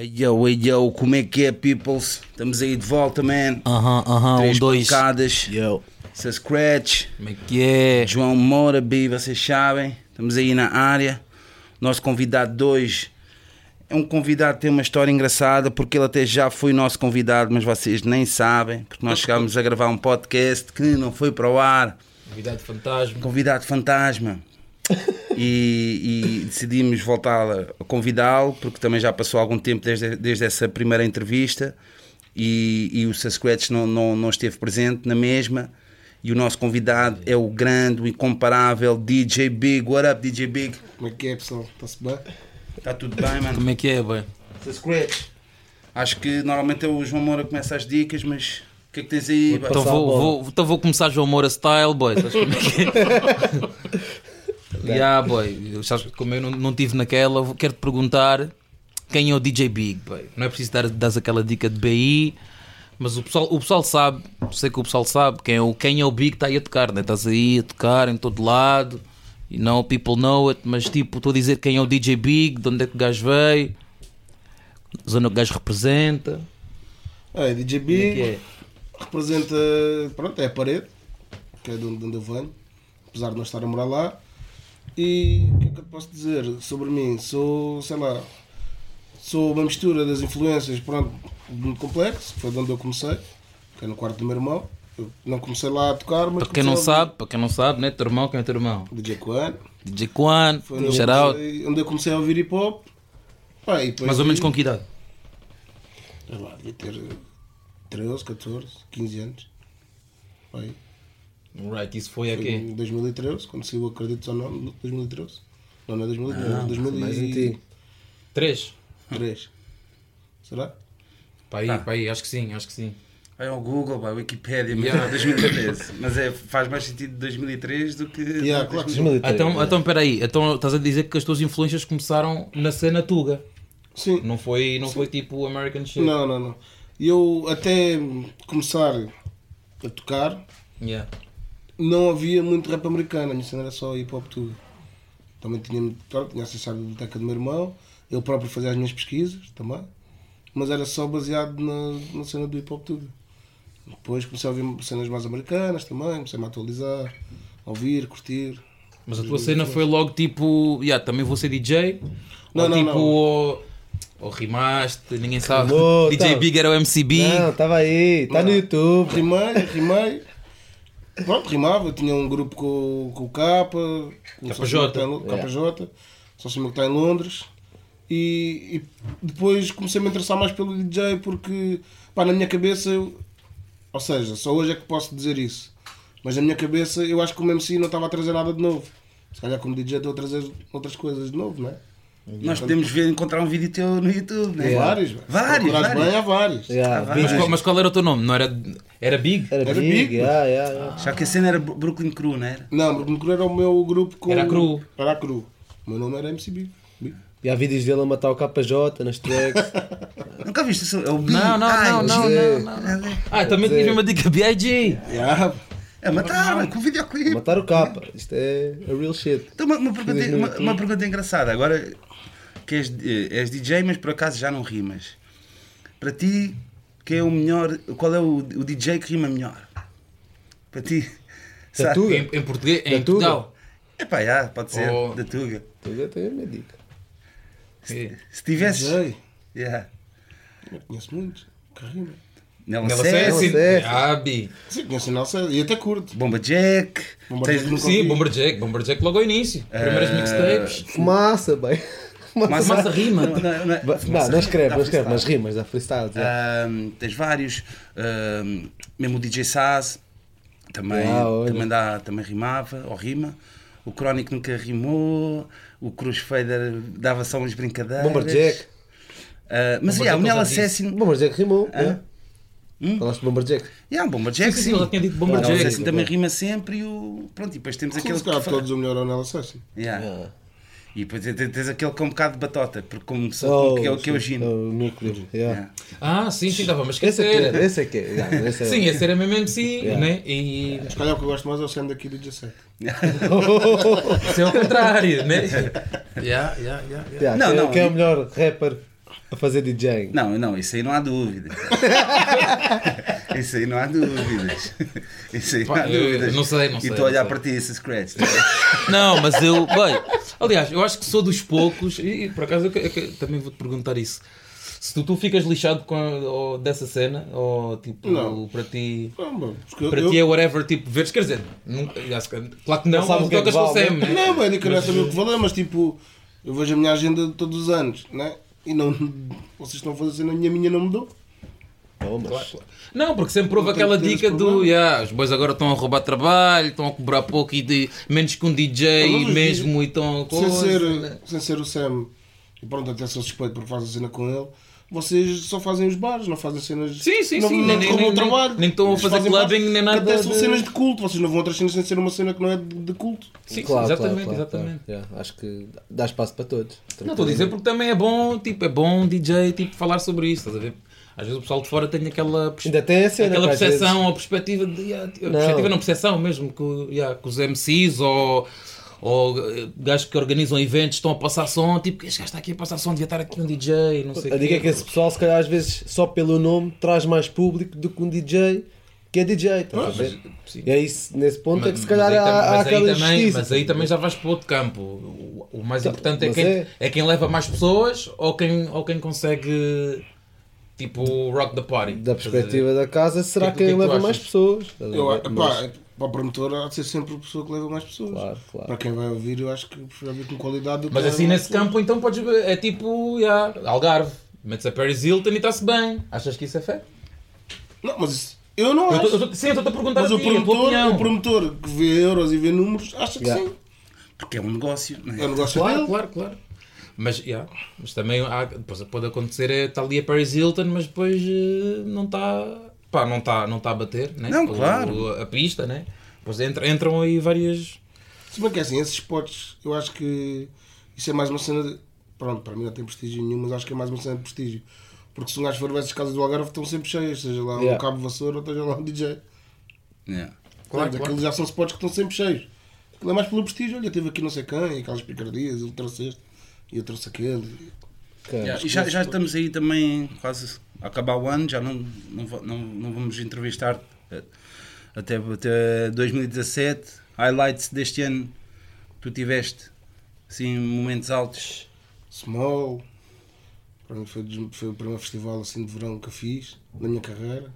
Yo, yo, como é que é, peoples? Estamos aí de volta, man. Aham, aham, um, Três dois. pancadas, Yo. essa Scratch, Como é que é? João Moura, B, vocês sabem. Estamos aí na área. Nosso convidado de hoje é um convidado que tem uma história engraçada, porque ele até já foi nosso convidado, mas vocês nem sabem, porque nós chegámos a gravar um podcast que não foi para o ar. Convidado fantasma. Convidado fantasma. E, e decidimos voltar a, convidá-lo, porque também já passou algum tempo desde, desde essa primeira entrevista e, e o Sasquatch não, não, não esteve presente na mesma. E o nosso convidado é o grande, o incomparável DJ Big. What up, DJ Big? Como é que é, pessoal? Está-se bem? Está tudo bem, mano? Como é que é, boy? Sasquatch. Acho que normalmente é o João Moura que começa as dicas, mas o que é que tens aí? Então vou, vou, então vou começar João Moura style, boy. yeah, boy. Eu, sabes, como eu não, não tive naquela, vou- quero-te perguntar quem é o DJ Big, boy. Não é preciso dar, dar aquela dica de BI, mas o pessoal, o pessoal sabe, sei que o pessoal sabe quem é o, quem é o Big que está aí a tocar, né? Estás aí a tocar em todo lado. You know, people know it, mas tipo, estou a dizer quem é o DJ Big, de onde é que o gajo veio, zona que o gajo representa. É, DJ Como é é? representa, pronto, é a parede, que é de onde, de onde eu venho, apesar de não estar a morar lá. E o que é que eu posso dizer sobre mim? Sou, sei lá, sou uma mistura das influências, pronto, muito complexo, foi de onde eu comecei, que é no quarto do meu irmão. Eu não comecei lá a tocar, mas Para quem não a sabe, para quem não sabe, né? Teu irmão, quem é teu irmão? DJ Quan, DJ Quan, foi onde onde eu comecei a ouvir hip hop. Pá, Mais ou menos com que idade? Sei lá, devia ter 13, 14, 15 anos. Aí, Right, isso foi foi em 2013, quando saiu Acredites ou Não, 2013. Não, não é 2013, Ah, 2003. Três? Será? Para aí, Tá. para aí, acho que sim, acho que sim. Vai ao Google, vai ao Wikipedia, mas Yeah. é 2013. Mas é, faz mais sentido 2003 do que. Yeah, claro que sim. 2003. Então, então espera aí, então estás a dizer que as tuas influências começaram na cena Tuga. Sim. Não foi, não foi tipo American shit. Não, não, não. E eu até começar a tocar, Yeah. Não havia muito rap americano, a minha cena era só hip hop tudo. Também tinha, pronto, tinha acesso à biblioteca do meu irmão, eu próprio fazia as minhas pesquisas também, mas era só baseado na, na cena do hip hop tudo. Depois comecei a ouvir cenas mais americanas também, comecei-me a atualizar, a ouvir, curtir. Mas a tua cena foi logo tipo, yeah, também vou ser DJ? Não, ou não, tipo, não. Ou, ou rimaste, ninguém sabe. Alô, DJ tá. Big era o MCB. Não, estava aí, está no. YouTube. Rimei, rimei. Pronto, rimava. Tinha um grupo com, com o Capa, com o KJ. sócio meu que está em Lo- KJ, sócio meu que está em Londres. E, e depois comecei a me interessar mais pelo DJ porque, pá, na minha cabeça, eu, ou seja, só hoje é que posso dizer isso. Mas na minha cabeça, eu acho que o MC não estava a trazer nada de novo. Se calhar, como DJ, estou a trazer outras coisas de novo, não é? Nós podemos ver, encontrar um vídeo teu no YouTube, né? Vários, velho. Vários, Procurares vários. bem, há vários. Yeah, Tá Mas, Big. qual, mas qual era o teu nome? Não era, era Big? Era, Era Big, Big, yeah, yeah, yeah. Já que a cena era Brooklyn Crew, não era? Não, no Cru era o meu grupo com. Era a Cru. Era a Cru. O meu nome era MCB. Big. E há vídeos dele a matar o KJ nas tracks. Nunca viste isso? É o Big. Não, não, Ai, não, não, não, não, não. Ah, também tinha uma dica BIG. Yeah. É matar, com o videoclipe. matar o capa. Isto é a real shit. Então, uma, uma, pergunta, uma pergunta engraçada. Agora que és, eh, és DJ, mas por acaso já não rimas. Para ti, quem é o melhor? Qual é o, o DJ que rima melhor? Para ti? Da Tuga. Em, em português, em Da. Portugal. É pá, já, pode ser. Oh. Da Tuga. Tuga tem a minha dica. Se tivesses. DJ. Yeah. Eu conheço muitos. Que rima. Nela Nela César, César. César. Ah, Bi. Sim, conheço Nelson e até curto. Bomba Jack. Bomba Jack Sim, ouvi. Bomberjack. Bomberjack logo ao início. Primeiras mixtapes. Fumaça, bem. Massa, Massa rima. Não, não, não, Não, não escreve, não escreve, mas rimas, dá freestyle. Ahm, tens vários. ahm, mesmo o DJ Saz também, Ah, também, dá, também rimava, ou rima. O Crónico nunca rimou. O Cruz Fader dava só umas brincadeiras. Bomberjack. Ah, mas yeah, o Nel. Assassin. Bomberjack rimou. Hã? yeah. Hum? Falaste de Bomberjack. Yeah, Bomberjack, Sim, sim. sim, eu tinha dito Bomberjack. Assassin também rima sempre e o. Pronto, e depois temos aquele. se calhar que todos o melhor é o Nelson Assassin. Yeah. Yeah. E depois tens, aquele com um bocado de batota, porque como Oh, que é, o- que é o sim, Gino. O núcleo. yeah. Yeah. Ah, sim, sim, estava a Esse é que esquecer. é. Esse é que é. yeah, esse é- Sim, esse era mesmo MC, Yeah. né? E calhar o que eu gosto mais é o Sam daqui do 17. isso é o contrário, né? Yeah, yeah, yeah, yeah. Yeah, Não, quem, não, quem é o melhor rapper A fazer DJ. Não, não, isso aí não há dúvida. isso aí não há dúvidas. Isso aí não há eu- dúvidas. não sei, não E sei, estou a olhar para ti esse scratch. Não, mas eu. Bem, aliás, eu acho que sou dos poucos, e e por acaso eu, eu que- também vou-te perguntar isso. Se tu, tu ficas lixado com a- ou dessa cena, ou tipo, Não. para ti. Não, mano, eu- Para eu- ti é whatever, tipo, veres, quer dizer, nunca, claro que não, Não sabes não o que é que tocas com o vale, Sam, né? Não, bem, que não é saber o que valer, mas tipo, eu vejo a minha agenda de todos os anos, né? E não. Vocês estão a fazer cena e a minha não mudou. Mas- Não, porque sempre houve aquela dica do yeah, os boys agora estão a roubar trabalho, estão a cobrar pouco e de, menos que um DJ Ah, mesmo e estão a Sem ser, né? sem ser o Sam, e pronto, até sou suspeito porque faz a cena com ele, vocês só fazem os bares, não fazem cenas. Sim, sim, não, sim, Não, nem- nem- roubam nem- o trabalho. nem estão a fazer fazem clubbing, nem nada Até são de- cenas de culto, vocês não vão a outras cenas sem ser uma cena que não é de, de culto. Sim, Claro, exatamente, claro, claro, exatamente. claro. Yeah, Acho que dá espaço para todos. Não estou a dizer porque também é bom, tipo, é bom DJ tipo, falar sobre isso, estás a ver? Às vezes o pessoal de fora tem aquela, Ainda tem aquela percepção vezes- ou perspectiva de. Yeah, Não. perspectiva não, percepção mesmo, que, yeah, que os MCs ou, ou eh, gajos que organizam eventos estão a passar som, tipo, este gajo está aqui a passar som, devia estar aqui um DJ, não sei A dica é que esse pessoal, se calhar, às vezes, só pelo nome, traz mais público do que um DJ que é DJ. Estás a ver? Sim. E é isso, nesse ponto é que se Mas- calhar mas há, há mas aquela também, justiça. Mas aí também já vais para outro campo. O, o mais Tá, importante é mas quem, é. é quem leva mais pessoas ou quem, ou quem consegue tipo rock the party. Da perspectiva da casa, será O que que- o é que leva mais achas? pessoas? Estás a Eu, pá, Mas- para o promotor há de ser sempre a pessoa que leva mais pessoas. Claro, claro. Para quem vai ouvir, eu acho que prefiro ouvir com qualidade Mas assim mais nesse pessoas. campo então podes ver, é tipo yeah, Algarve. Metes a Paris Hilton e está-se bem. Achas que isso é fé? Não, mas isso, eu não Eu acho. tô- eu tô- sim, eu estou-te a perguntar Mas a o ti, tua promotor, o promotor que vê euros e vê números acha que Yeah. sim. Porque é um negócio. não é? É um negócio Claro, dele. claro, claro. Mas, yeah, mas também há, depois pode acontecer, é, está ali a Paris Hilton, mas depois eh, não está pá, não está não tá a bater né? Não, O- claro. a pista, né? Depois entra, entram aí várias. Se bem que é assim, esses spots, eu acho que isso é mais uma cena de. Pronto, para mim não tem prestígio nenhum, mas acho que é mais uma cena de prestígio. Porque se um gajo for ver essas casas do Algarve estão sempre cheias, seja lá Yeah. um cabo vassoura ou seja lá um DJ. Yeah. Claro, Claro, claro. Aqueles já são spots que estão sempre cheios. Aquilo é mais pelo prestígio. Olha, teve aqui não sei quem, aquelas picardias, ele trouxe este e eu trouxe aquele. Yeah, E já, já estamos aí também quase a acabar o ano, já não, não, não, não vamos entrevistar eh, até, até 2017. Highlights deste ano que tu tiveste, assim, momentos altos. Small. Para mim foi, foi o primeiro festival assim de verão que eu fiz na minha carreira.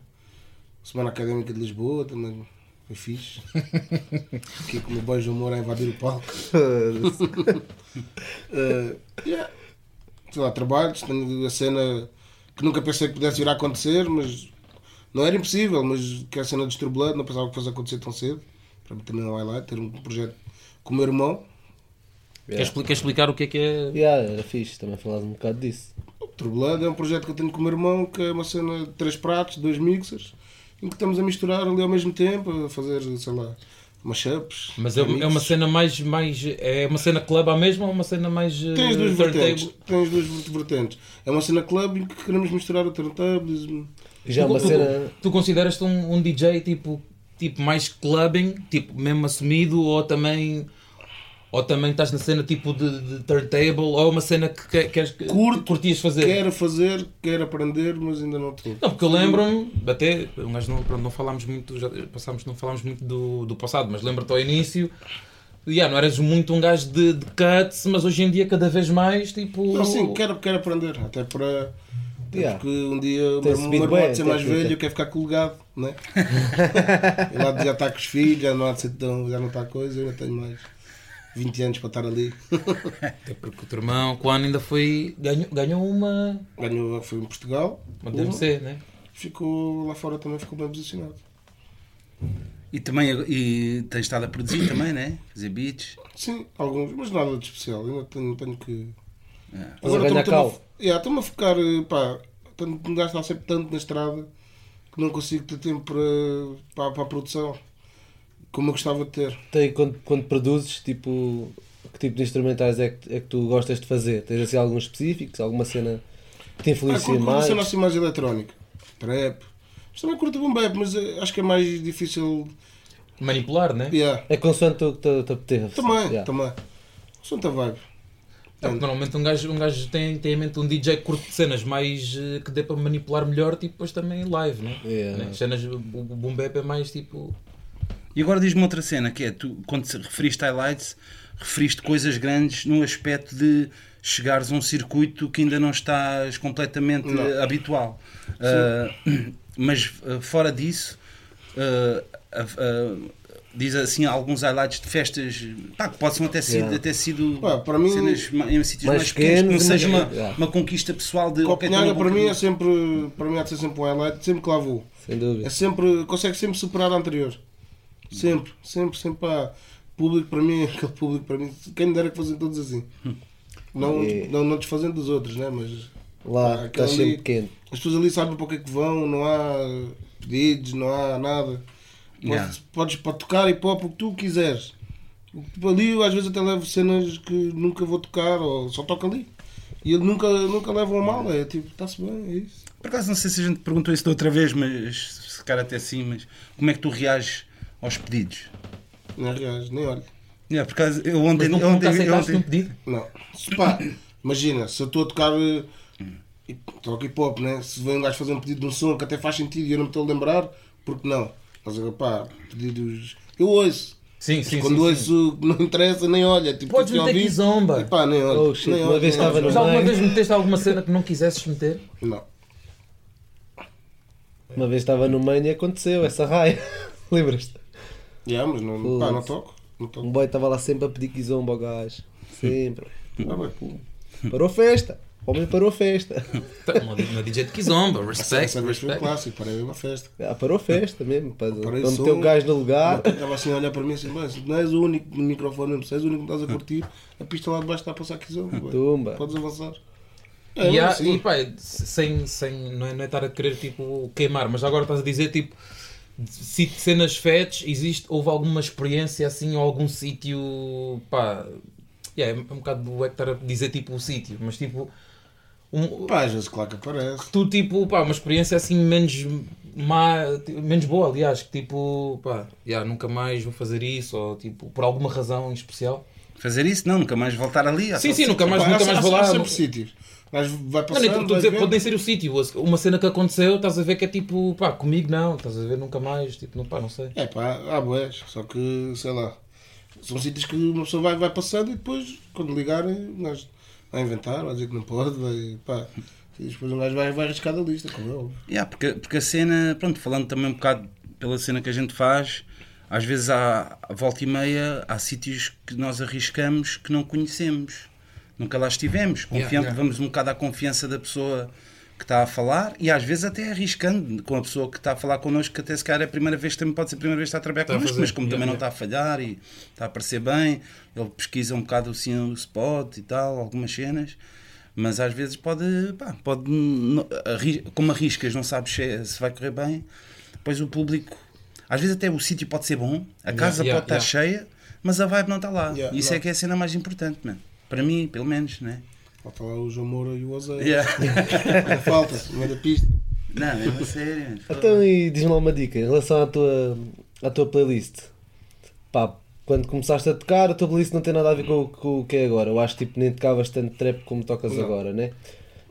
Semana Académica de Lisboa também foi fixe. Aqui com o meu beijo humor a invadir o palco. Eh, yeah. Sei lá, trabalhos, tenho a cena que nunca pensei que pudesse vir a acontecer, mas não era impossível, mas que é a cena de Blood, não pensava que fosse acontecer tão cedo. Para mim também é um highlight, ter um projeto com o meu irmão. Queres, expli- queres explicar o que é que é? Yeah, era fixe, também falaste um bocado disso. Blood é um projeto que eu tenho com o meu irmão, que é uma cena de três pratos, dois mixers, em que estamos a misturar ali ao mesmo tempo, a fazer, sei lá, mashups. Mas é, é uma cena mais, mais. É uma cena club à mesma ou uma cena mais. eh, Tem as duas vertentes. Tem as duas vertentes. É uma cena club em que queremos misturar o turntablismo. Já é uma tu, cena. tu consideras-te um, um DJ tipo, tipo mais clubbing, tipo mesmo assumido, ou também. Ou também estás na cena tipo de, de turntable, ou uma cena que que- queres que Curto, curtias fazer? Quero fazer, quero aprender, mas ainda não estou. Não, porque eu lembro-me, até, um gajo não, pronto, não falámos muito, já passámos, não falámos muito do, do passado, mas lembro-te ao início, yeah, não eras muito um gajo de, de cuts, mas hoje em dia cada vez mais, tipo... Não, sim, quero, quero aprender. Até para. Yeah. Porque um dia o meu, irmão bem há de ser mais velho, quer ficar colgado, né? Ele já está com os filhos, já não há de ser tão, já não está coisa, eu ainda tenho mais 20 anos para estar ali. Até porque o teu irmão, quando ainda foi, ganhou, ganhou uma, Ganhou, foi em Portugal, uma DMC, né? ficou lá fora também, ficou bem posicionado. E também e tens estado a produzir também, né? Fazer beats. Sim, alguns, mas nada de especial, ainda tenho, tenho que. Yeah. Estás a ganhar estou-me a, cal. yeah, estou-me a focar, eh, pá, que me gastar sempre tanto na estrada que não consigo ter tempo para, para, para a produção como eu gostava de ter. Tem, quando, quando produzes, tipo, que tipo de instrumentais é que, é que tu gostas de fazer? Tens assim alguns específicos? Alguma cena que te Ah, influencia uma mais? cena assim mais eletrónica, trap. Mas também curto um bap, mas eh, acho que é mais difícil. Manipular, né? Yeah. É consoante o que te, te apetece. Também, Yeah. também. Santa vibe. É, normalmente um gajo, um gajo tem, tem em mente um DJ que curte cenas mais eh, que dê para manipular melhor, tipo, depois também live, né? Yeah. Né? Cenas, o, o boom bap é mais tipo. E agora diz-me outra cena, que é, tu, quando te referiste highlights, referiste coisas grandes no aspecto de chegares a um circuito que ainda não estás completamente Não. eh, habitual. Ah, mas ah, fora disso, ah, diz assim alguns highlights de festas pá, que possam até, sido, Yeah. até sido Pá, para mim- cenas em sítios Mais mais, pequenos, que não seja uma, Yeah. uma conquista pessoal de ok, Copenhaga estou na para mim é sempre. Para mim há de ser sempre um highlight, sempre que lá vou. Sem dúvida. É sempre. Consegue sempre superar a anterior. Sempre, sempre, sempre. Pá. Público para mim, aquele público para mim. Quem me dera que fossem todos assim. Não, É. não, não desfazendo dos outros, né? Mas Lá, aquele sempre pequeno. as pessoas ali sabem para o que é que vão, não há pedidos, não há nada. Podes, Yeah. podes para tocar e pop o que tu quiseres. Tipo, ali eu às vezes até levo cenas que nunca vou tocar ou só toco ali. E ele nunca, nunca levam a mal, é tipo, está-se bem, é isso. Por acaso não sei se a gente perguntou isso da outra vez, mas se calhar até sim, mas como é que tu reages aos pedidos? Nem reage, nem olho. Yeah, por acaso, eu ontem, Mas nunca, ontem, nunca aceitaste ontem- um pedido? Não. Se pá, imagina, se eu estou a tocar eh, e toco hip hop, né? Se vem um gajo fazer um pedido de um som que até faz sentido e eu não me estou a lembrar, porque não? Mas pá, pedidos. Eu ouço. Sim, Mas sim, quando sim, ouço não interessa, nem olha. Tipo, Podes meter ouvir, kizomba. e pá, nem olho. Oh, shit, nem uma olho, vez nem. Mas alguma vez meteste alguma cena que não quisesses meter? Não. Uma vez estava no meio e aconteceu essa raia. Lembras-te? Yeah, mas não, pá, não toco. Não toco. Um boy estava lá sempre a pedir kizomba ao gajo. Sempre. Ah, bem. Parou festa. O homem parou festa. Tá, Uma, uma DJ de Kizomba, respect, Essa vez foi um clássico, parei uma festa. Ah, parou festa mesmo. Para, para o meter o gajo no lugar. Estava assim a olhar para mim assim, mas não és o único no microfone, mesmo, se és o único que estás a curtir, a pista lá de baixo está a passar zona. Tumba. Podes avançar. E, É, há- assim. e pá, sem, sem, não, é, não é estar a querer tipo, queimar, mas agora estás a dizer tipo se cenas fets, existe, houve alguma experiência assim ou algum sítio pá, yeah, é um bocado do é a dizer tipo o sítio, mas tipo um, Pá, às vezes claro que aparece. tu tipo, pá, uma experiência assim menos má, menos boa, aliás, que tipo, pá, yeah, nunca mais vou fazer isso, ou tipo, por alguma razão em especial. fazer isso, não, nunca mais voltar ali. há Sim, sim, nunca mais, Pá, nunca há- mais há- vou há lá. sempre sítios. Mas vai Não, estou a vais dizer, pode nem ser o sítio. Uma cena que aconteceu, estás a ver que é tipo, pá, comigo não, estás a ver nunca mais, tipo, não, pá, não sei. É pá, há boés, só que, sei lá, são sítios que uma pessoa vai, vai passando e depois, quando ligarem, um gajo vai inventar, vai dizer que não pode, vai, pá, e depois um gajo vai, vai arriscar da lista, como é óbvio. Yeah, porque, porque a cena, pronto, falando também um bocado pela cena que a gente faz, às vezes há a volta e meia, há sítios que nós arriscamos que não conhecemos, nunca lá estivemos. Confiamos, Yeah, yeah. Vamos um bocado à confiança da pessoa que está a falar e às vezes até arriscando com a pessoa que está a falar connosco, que até se calhar é a primeira vez, também pode ser a primeira vez que está a trabalhar Está connosco, mas como Yeah, também não yeah. está a falhar e está a parecer bem, ele pesquisa um bocado assim o spot e tal, algumas cenas. Mas às vezes pode, pá, pode como arriscas, não sabes se, é- vai correr bem. Depois o público, às vezes até o sítio pode ser bom, a casa yeah, pode estar cheia, mas a vibe não está lá. Yeah, Isso não. é que é a cena mais importante, mano. Para mim, pelo menos, né? Falta lá o João Moura e o Ozeio. Yeah. Falta, da pista. não, é uma sério. mano. Então, e diz-me lá uma dica em relação à tua, à tua playlist. Pá, quando começaste a tocar, a tua playlist não tem nada a ver com, o- com o que é agora. Eu acho que tipo, nem tocavas tanto trap como tocas Não. agora, né?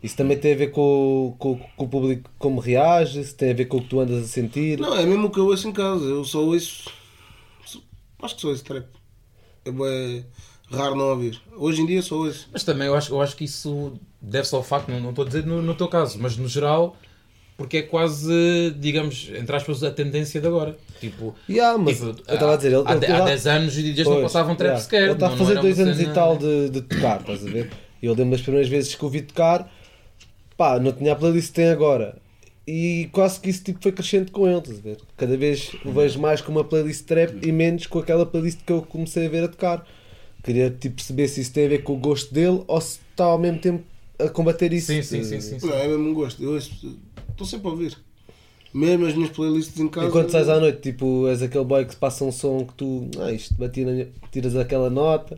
Isso também tem a ver com, o- com, com o público como reage, se tem a ver com o que tu andas a sentir. Não, é mesmo o que eu ouço em casa, eu só ouço, acho que só ouço trap. É bué raro não ouvir. Hoje em dia só ouço. Mas também eu acho, eu acho que isso deve-se ao facto, não, não estou a dizer no, no teu caso, mas no geral, porque é quase, digamos, entre aspas, a tendência de agora. Tipo, Yeah, mas tipo, eu estava a dizer, ele, há, ele, há ele- 10 anos os DJs não passavam trap yeah. sequer. Ele está a fazer era dois uma anos cena- e tal de, de tocar, estás a ver? E eu lembro das primeiras vezes que o vi tocar, pá, não tinha a playlist que tem agora. E quase que isso tipo, foi crescente com ele, estás a ver? Cada vez o vejo mais com uma playlist trap e menos com aquela playlist que eu comecei a ver a tocar. Queria tipo, perceber se isso tem a ver com o gosto dele ou se está ao mesmo tempo a combater isso. Sim, sim, sim, sim. sim. Não, é mesmo um gosto. Eu estou sempre a ouvir. Mesmo as minhas playlists em casa. Enquanto sais à noite, tipo, és aquele boy que se passa um som que tu, ah, isto bati na, tiras aquela nota,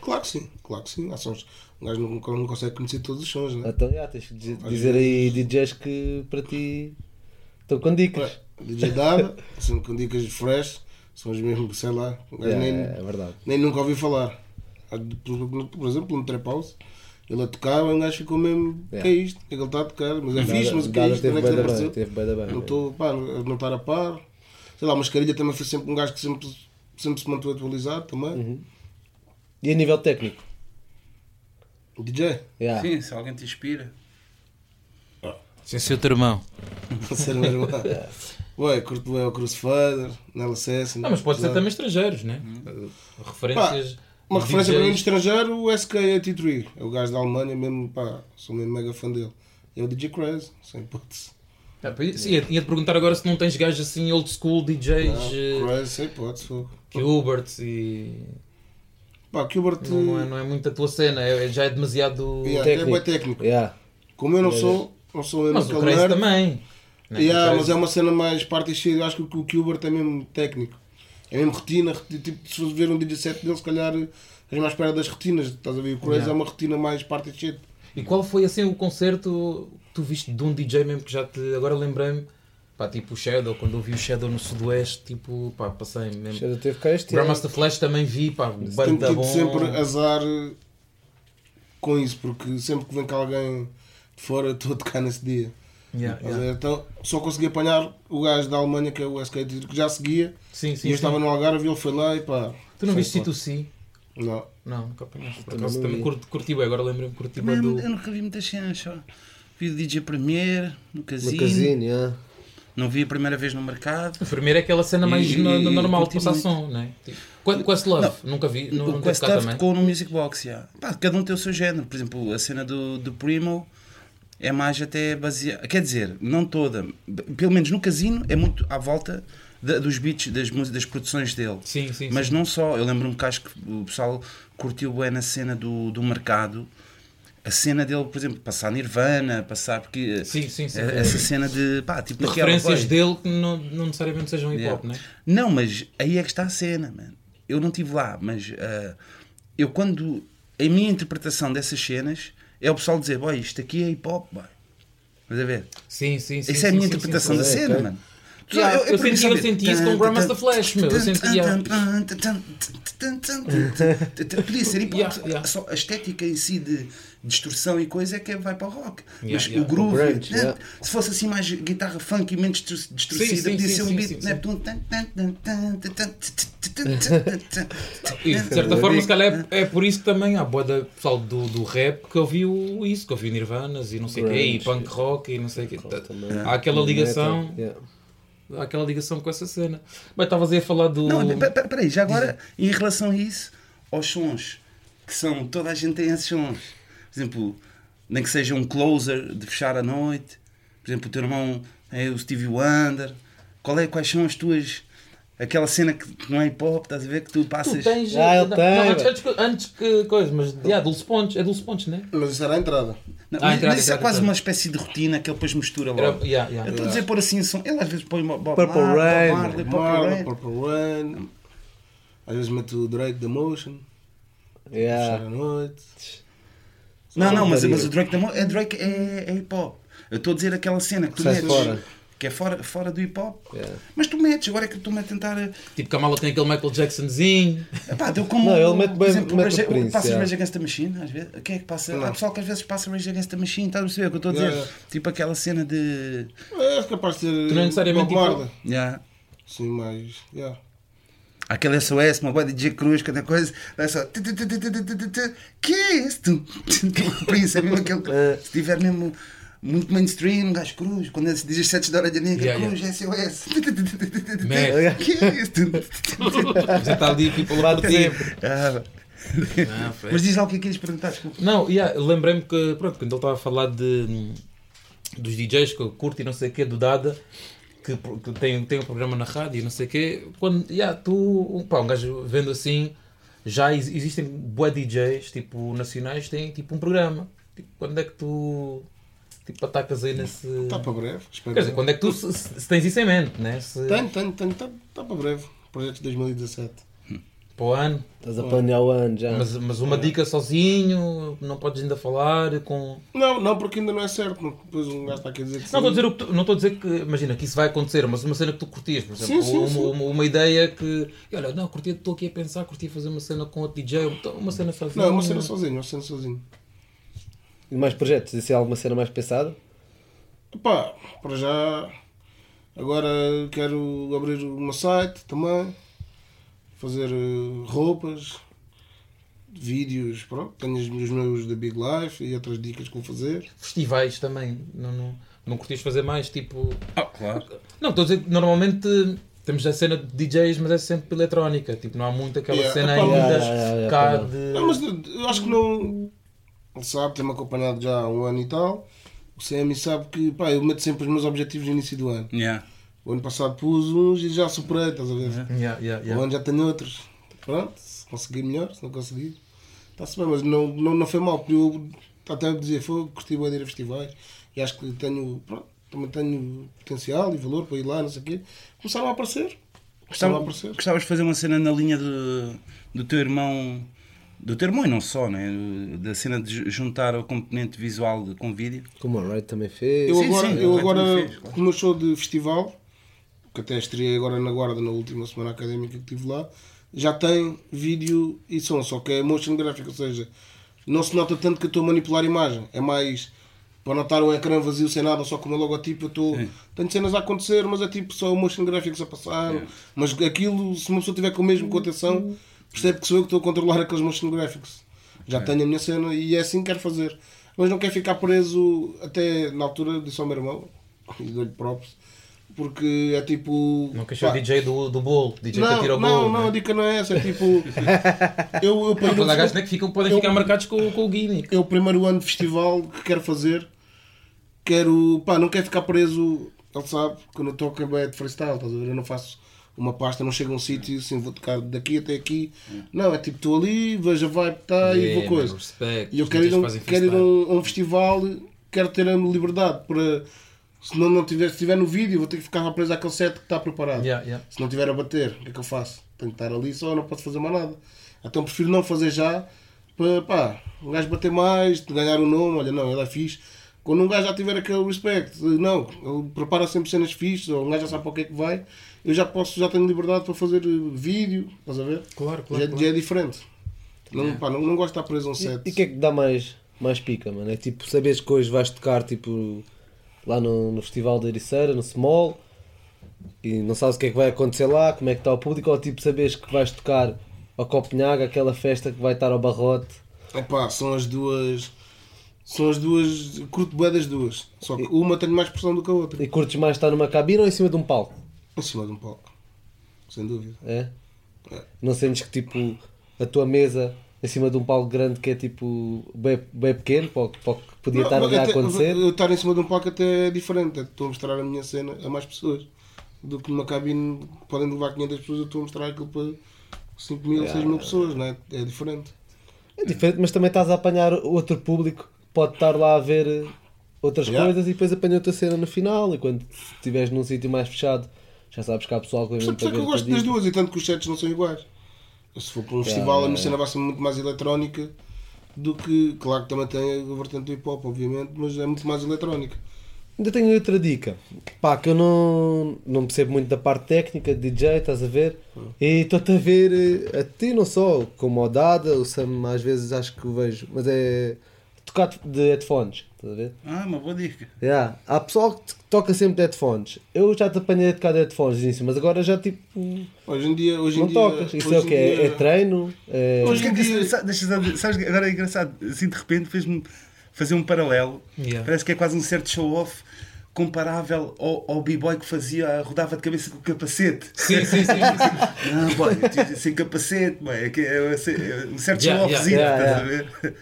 Claro que sim, claro que sim. Há sons. Um gajo não, não consegue conhecer todos os sons, né? Então, já, tens que dizer, dizer aí DJs que para ti estão com dicas. Ué, DJ Dada, são com dicas fresh, são os mesmos, sei lá. um gajo Yeah, nem, é verdade. nem nunca ouvi falar. Por exemplo, no Trap House, ele a tocar, um gajo ficou mesmo. O que é isto? O que é que ele está a tocar? Mas é fixe, mas o que é isto? teve é que bem, apareceu? teve da bem. Não estou, pá, a não estar a par. Sei lá, o Mascarilha também foi sempre um gajo que sempre, sempre se manteve atualizado também. Uhum. E a nível técnico? O DJ. Yeah. Sim, se alguém te inspira. Sem ser o teu irmão. Ser meu irmão. Ué, curto bem o Crucifider, Nela Assassin. Não, mas pode ser também estrangeiros, né? Referências. Uma de referência para mim estrangeiro, o SK83. É o gajo da Alemanha, mesmo, pá, sou mesmo mega fã dele. É o DJ Crazy, sem hipótese. Ah, Sim, ia- ia-te perguntar agora se não tens gajos assim old school DJs, eh, Não, Crazy, sem hipótese. Gilbert e. Pá, Gilbert Não, não é, não é muito a tua cena, é, já é demasiado. yeah, técnico. é bem técnico. Yeah. Como eu não sou, não sou mesmo Mas o Crazy também. Né? Yeah, O mas é uma cena mais parte cheia. Eu acho que o Gilbert é mesmo técnico. É mesmo retina. reti- Tipo, se fores ver um DJ set dele, se calhar és mais perto das retinas. Estás a ver? O Crazy Yeah. é uma retina mais parte cheia. E qual foi assim o concerto que tu viste de um DJ mesmo que já te. Agora lembrei-me, pá, tipo o Shadow, quando eu vi o Shadow no Sudoeste, tipo, pá, passei mesmo. Já teve cá este. Grandmaster Flash também vi, pá, Tenho banda tido bom. sempre azar com isso, porque sempre que vem cá alguém de fora, estou a tocar nesse dia. Yeah, a yeah. Então só consegui apanhar o gajo da Alemanha, que é o SK, que já seguia. Sim, e sim, eu sim. estava no Algarve e ele foi lá e pá. Tu não viste foda. C2C? Não. Não, nunca apanhaste. Por Também acaso não também curti, curti bem, agora lembrei-me curti bem Também, do. eu nunca vi muitas cenas só. Vi o DJ Premier, no No casino. casino, yeah. Não vi a primeira vez no mercado. O primeiro é aquela cena mais E- no, no e normal passar muito. som, né? Tipo, Qu- Questlove, nunca vi, não, não o Questlove também. tocou no Music Box, yeah. Pá, cada um tem o seu género. Por exemplo, a cena do, do Primo é mais até baseada. Quer dizer, não toda. Pelo menos no casino é muito à volta da- dos beats, das, músicas, das produções dele. Sim, sim, Mas sim. não só. Eu lembro-me que acho que o pessoal curtiu bem na cena do, do mercado. A cena dele, por exemplo, passar Nirvana, passar. Porque Sim, sim, sim. eh, essa cena de. Pá, tipo De referências dele que não, não necessariamente sejam hip hop, Yeah. né? Não, mas aí é que está a cena, man. Eu não estive lá, mas ah, eu quando. A minha interpretação dessas cenas é o pessoal dizer, boy, isto aqui é hip hop, boy. Estás a ver? Sim, sim, sim. Essa é a sim, minha sim, interpretação sim, da sim. cena, ok. mano. Eu, eu, eu, senti, eu senti isso com Grandmas the Flash, meu. Eu sentia. Podia ser hip hop. Só a estética em si de distorção e coisa é que vai para o rock. Mas o groove, se fosse assim mais guitarra funk e menos distorcida, podia ser um beat Neptune. E de certa forma, se calhar é por isso também há boa pessoal do rap que ouviu isso, que ouviu Nirvanas e não sei o que, e punk rock e não sei o que. Há aquela ligação há aquela ligação com essa cena. Mas estavas aí a falar do. Não, pe- pe- peraí, já agora, em relação a isso, aos sons, que são, toda a gente tem esses sons. Por exemplo, nem que seja um closer de fechar a noite. Por exemplo, o teu irmão é o Stevie Wonder. Qual é, quais são as tuas. Aquela cena que não é hip hop, estás a ver? Que tu Tu passas. tens. Ah, ele não, tem, não, antes, antes, que- antes que coisa, mas yeah, Dulce Pontes, é Dulce Pontes, né? Mas isso era a entrada. Não, Ah, mas, entrada, mas isso é quase uma espécie de rotina que ele depois mistura Era, logo. yeah, yeah. Eu estou a dizer pôr assim som. Ele às vezes põe Bob Purple Marley, Rain, Bob Marley, Purple Rain. Purple Rain. Às vezes meto o Drake The Motion. Yeah. a noite. Não, não, mas, mas o Drake, da Mo- é, Drake é, é hip hop. Eu estou a dizer aquela cena que tu metes. fora que é fora, fora do hip hop. Yeah. Mas tu metes, agora é que tu me a tentar. Tipo, Kamala tem aquele Michael Jacksonzinho. Epá, deu como. Não, ele mete bem. Por exemplo, mete Rage, Prince, passa yeah. Rage Against the Machine, às vezes. Quem é que passa? Há pessoal que às vezes passa Rage Against the Machine, estás a perceber o que eu estou a dizer? Yeah. Tipo aquela cena de. É, é capaz de ser. Tu não é necessariamente. Tipo... Yeah. Sim, mas. Yeah. Aquele SOS, uma boa de DJ Cruz, cada coisa, é só. Que é isso? Prince, é mesmo aquele. Se tiver mesmo muito mainstream, gajo Cruz, quando ele diz as 7 da hora de negra, Yeah, Cruz, SOS. Man. Que é isto? Já está ali, Bate por ti. sempre. Ah, Não, mas diz lá o que é que queres perguntar, desculpa. Não, yeah, lembrei-me que, pronto, quando ele estava a falar de, dos DJs que eu curto e não sei o quê, do Dada, que, que tem, tem um programa na rádio e não sei o quê, quando, yeah, tu, pá, um gajo vendo assim, já ex- existem bué DJs, tipo, nacionais, têm tipo um programa. Tipo, quando é que tu, tipo, atacas aí nesse... Está para breve. Espero Quer dizer, quando é que tu, se, se tens isso em mente, né? Se... Tenho, tenho, tenho. Está tá para breve. Projeto de 2017. Para o ano. Estás a planear o ano já. Mas, mas uma dica sozinho, não podes ainda falar com. Não, não, porque ainda não é certo. não- Depois um gajo está aqui a dizer que Não estou a sim. dizer, tu- não estou a dizer que, imagina, que isso vai acontecer, mas uma cena que tu curtias, por exemplo, Sim, sim, uma, sim. Uma, uma ideia que, olha, não, curtia, estou aqui a pensar, curtia fazer uma cena com outro DJ, ou uma cena sozinho. Não, uma cena sozinho, uma cena sozinho. E mais projetos? Isso é alguma cena mais pensada? Pá, para já. Agora quero abrir uma site também. Fazer eh, roupas, vídeos, pronto. Tenho os meus da Big Life e outras dicas que vou fazer. Festivais também, não, não, não curtias fazer mais, tipo... Ah, claro. Não, estou a dizer que normalmente temos a cena de DJs, mas é sempre eletrónica, tipo, não há muito aquela Yeah, cena ainda yeah, yeah, cá de... Não, mas eu acho que não. Ele sabe, tem-me acompanhado já há um ano e tal. O CM sabe que pá, eu meto sempre os meus objetivos no início do ano. Yeah. O ano passado pus uns e já superei, estás a ver? Yeah, yeah, O yeah. ano já tenho outros. Pronto, se conseguir melhor, se não conseguir. Está-se bem, mas não, não, não foi mal, porque eu até dizer, foi, curti bem de ir a festivais e acho que tenho, pronto, também tenho potencial e valor para ir lá, não sei o quê. Começaram a aparecer. Começaram a Gostava, aparecer. gostavas de fazer uma cena na linha do, do teu irmão, do teu irmão e não só, né? da cena de ju- juntar o componente visual de- com vídeo. Como o Ray também fez. Eu Sim, agora, sim, eu agora fez, claro. como eu show de festival, que até estreiei agora na Guarda na última semana académica que estive lá, já tem vídeo e som, só que é motion gráfico, ou seja, não se nota tanto que eu estou a manipular a imagem, é mais para notar um ecrã vazio sem nada, só com o meu logotipo, eu estou. Tenho cenas a acontecer, mas é tipo só motion gráficos a passar. Mas aquilo, se uma pessoa tiver com o mesmo com atenção, percebe que sou eu que estou a controlar aqueles motion graphics. Já tenho a minha cena e é assim que quero fazer. Mas não quero ficar preso até na altura, disse ao meu irmão, e dou-lhe props, porque é tipo. Não queres ser o DJ do, do bolo, DJ que não, atira o não, bolo. não, a né? dica não é essa, é tipo. eu, eu, Mas há gajos que ficam, podem Eu- ficar marcados com, com o gimmick. é o primeiro ano de festival que quero fazer. Quero, pá, não quero ficar preso. Ele sabe que eu não toco bem de freestyle, estás a ver? Eu não faço uma pasta, não chego a um sítio assim, vou tocar daqui até aqui. Não, é tipo, estou ali, vejo a vibe que está e vou Yeah, coisa. man, respect. E eu quero ir, um, quero ir a um, um festival, quero ter a liberdade para. Se não, não tiver, se estiver no vídeo, vou ter que ficar preso àquele set que está preparado. Yeah, yeah. Se não tiver a bater, o que é que eu faço? Tenho que estar ali só, não posso fazer mais nada. Então prefiro não fazer já, para pá, um gajo bater mais, ganhar um nome, olha, não, ele é fixe. Quando um gajo já tiver aquele respect, não, ele prepara sempre cenas fixes, ou um gajo já sabe para o que é que vai, eu já posso, já tenho liberdade para fazer eh, vídeo, estás a ver? Claro, já, claro. já é diferente. Não, pá, não, não gosto de estar preso a um set. E o que é que dá mais, mais pica, mano? É tipo, saberes que hoje vais tocar tipo, lá no, no Festival da Ericeira, no Small, e não sabes o que é que vai acontecer lá, como é que está o público, ou tipo, saberes que vais tocar a Copenhaga, aquela festa que vai estar ao Barrote. Epá, são as duas. São as duas. Curto bué das duas. Só que uma tem mais pressão do que a outra. E curtes mais estar numa cabine ou em cima de um palco? Em cima de um palco. Sem dúvida. É? É. Não sentes que tipo a tua mesa em cima de um palco grande que é tipo bem, bem pequeno para o, que podia estar Não, ali a acontecer? Eu estar em cima de um palco até é diferente. Estou a mostrar a minha cena a mais pessoas. Do que numa cabine que podem levar 500 pessoas, eu estou a mostrar aquilo para 5 mil, 6 mil pessoas, não é? É diferente. É diferente, mas também estás a apanhar outro público que pode estar lá a ver outras Yeah. coisas e depois apanha outra cena no final. E quando estiveres num sítio mais fechado, já sabes que há pessoal que vem que só para que eu gosto o das duas e tanto que os sets não são iguais. Se for para um Yeah, festival, a minha cena vai ser muito mais eletrónica do que. Claro que também tem a vertente do hip hop, obviamente, mas é muito mais eletrónica. Ainda tenho outra dica. Pá, que eu não, não percebo muito da parte técnica de DJ, estás a ver? E estou-te a ver, eh, a ti não só, como ao Dada, o Sam às vezes acho que o vejo, mas é tocar de headphones, estás a ver? Ah, uma boa dica. Yeah. Há pessoal que toca sempre de headphones. Eu já te apanhei a tocar de headphones nisso, mas agora já tipo. Hoje em dia. Hoje em Não dia, tocas. Isso hoje é o que? É, dia- é treino? É... Hoje em dia- deixa- Sabes, agora é engraçado, assim de repente fez-me fazer um paralelo. Yeah. Parece que é quase um certo show-off comparável ao, ao b-boy que fazia, rodava de cabeça com o capacete. Sim, sim, sim. sim. Não, boy, tu- sem capacete, boy, é, que é, é um certo Yeah, show-offzinho, yeah, estás yeah. a ver?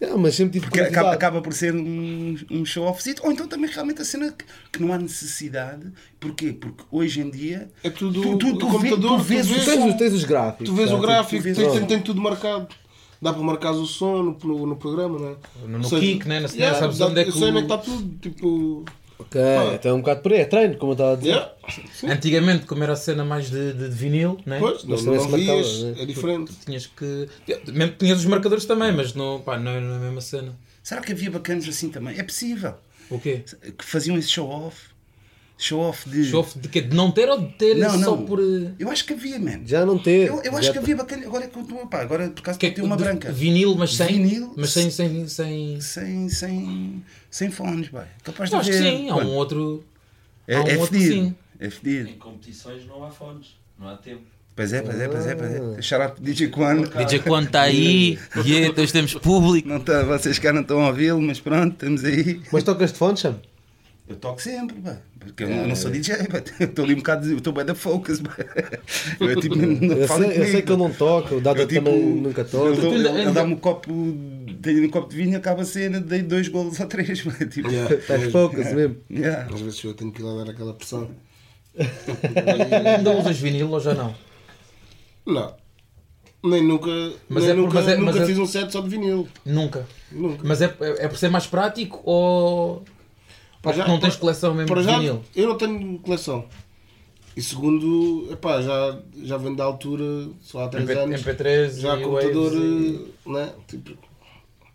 Yeah, mas sempre tive Porque acaba, acaba por ser um, um show-offzinho. Ou então também realmente a cena que, que não há necessidade. Porquê? Porque hoje em dia É tudo tu, tu, tu, vê- computador, tu vês tu o Tu tens, os- tens os gráficos. Tu vês tá? o gráfico, tu vês- tem, tem, tem tudo marcado. Dá para marcar o som no, no, no programa, não é? No- no seja, kick, né? Na cena, sabes onde é que onde é o- está tudo. Tipo, Ok, então é um bocado por aí. É treino, como eu estava a dizer. Yeah. Antigamente, como era a cena mais de, de, de vinil, né? Pois, não, não marcava, vias, né? é diferente. tinhas que. Mesmo tinhas os marcadores também, mas não, pá, não é a mesma cena. Será que havia bacanas assim também? É possível. O quê? Que faziam esse show-off. Show-off de. Show de quê? De não ter ou de ter Não, só não. por. eh, Eu acho que havia, man. Já não ter. Eu, eu acho que havia bacana. Agora é que eu estou. Pá, agora por acaso Que é tem uma de- branca. Vinil, mas sem. Vinil? Mas sem. sem, sem... Sem, sem, sem fones, vai. Capaz de Eu acho que sim, há um outro. É, há um é outro fedido. sim. É fedido. Em competições não há fones, não há tempo. Pois é, pois é, pois é, pois é. Shout out DJ Quan. DJ quando está aí, yeah, nós temos público. Não tá, vocês cá não estão a ouvi-lo, mas pronto, estamos aí. Mas tocas de fone, Sam? Eu toco sempre, pá. Porque eu, não- eu não sou DJ, pá. Eu estou ali um bocado. Eu estou bem da focus, pá. Eu, tipo, não Eu sei, eu sei que eu não toco, o Dada Eu, tipo, também nunca toca. Ele, ele- ele dá-me um copo, tenho um copo de vinho, acaba a cena, dei dois golos ou três. pá, Tipo, Yeah. Estás focus mesmo. yeah. Às vezes eu tenho que ir lá dar aquela pressão. Ainda usas vinil ou já não? Não. Nem nunca, Mas nem é nunca, mas é- nunca mas é- fiz um set só de vinil. Nunca. Nunca. Mas é, é, é por ser mais prático ou. Para Porque já- não tens para- coleção mesmo Para de já, vinil? eu não tenho coleção. E segundo, epá, já, já vem da altura, só há 3 MP, anos. MP3 já e computador, e- eh, né? Tipo,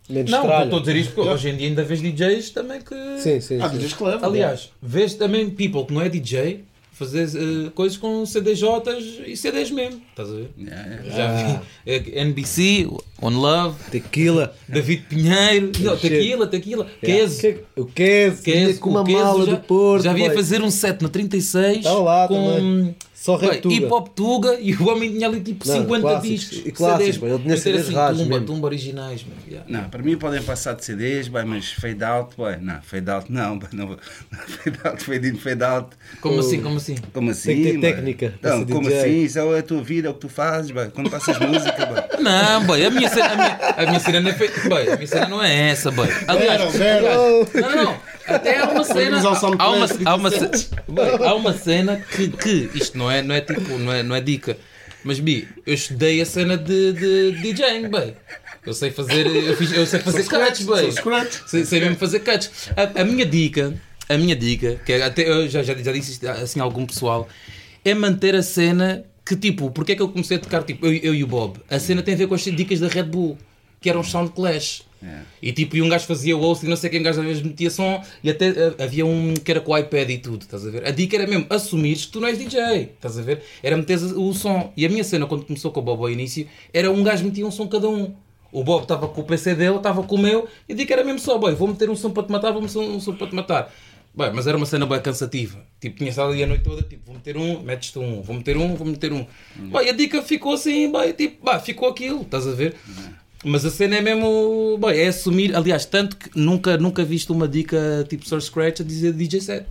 Menos Não, estou a dizer isto porque hoje em dia ainda vês DJs também que. Sim, sim. há sim. DJs que levam. Aliás, vês também people que não é DJ fazer eh, coisas com CDJs e CDs mesmo. Estás a ver? Yeah, yeah. Já vi eh, NBC, One Love, Tequila. David Pinheiro, não, tequila, tequila, Queso. Que- O Queso. Queso, com uma Queso mala já, do Porto. Já via boy. fazer um set no 36 Estava lá com também. Só Bem, rap tuga. hip hop tuga e o homem tinha ali tipo Não, 50 clássicos. discos. E clássicos, CDs, bem, ele tinha CDs raros tumba, mesmo. tumba originais, mano. yeah. Não, para mim podem passar de CDs, vai, mas fade out, vai. Não, fade out não, não. Fade out, fade in, fade out. Como assim, como assim? Como assim? Tem que ter técnica Não, como DJ. assim? Isso é a tua vida, é o que tu fazes, vai. Quando passas música, vai. Não, boy, a minha cena, a minha, a minha cena não é feita. Boy, a minha cena não é essa, boy. Aliás, Zero, aliás, não, não, não. Até há uma cena. Há uma, há uma, há uma cena que, que isto não é, não é tipo, não é, não é dica. Mas Bi, eu estudei a cena de, de DJing, boy. Eu sei fazer, eu, fiz, eu sei fazer cuts, scratch. Sei, sei mesmo fazer cuts. A, a minha dica, a minha dica, que é até eu já, já, já disse isto assim a algum pessoal, é manter a cena que tipo, porque é que eu comecei a tocar, tipo, eu, eu e o Bob, a cena tem a ver com as dicas da Red Bull, que eram Sound Clash. E tipo, e um gajo fazia o host e não sei quem gajo às vezes metia som e até eh, havia um que era com o iPad e tudo, estás a ver? A dica era mesmo assumires que tu não és DJ, estás a ver? Era meter o som. E a minha cena, quando começou com o Bob ao início, era um gajo metia um som cada um. O Bob estava com o PC dele, estava com o meu, e a dica era mesmo só, boy, vou meter um som para te matar, vou meter um som para te matar. Bem, mas era uma cena bem cansativa. Tipo, tinha estado ali a noite toda, tipo, vou meter um, metes-te um, vou meter um, vou meter um. Bem, a dica ficou assim, bem, tipo, bah, ficou aquilo, estás a ver? Mas a cena é mesmo, bem, é assumir, aliás, tanto que nunca, nunca viste uma dica tipo Source Scratch a dizer DJ set.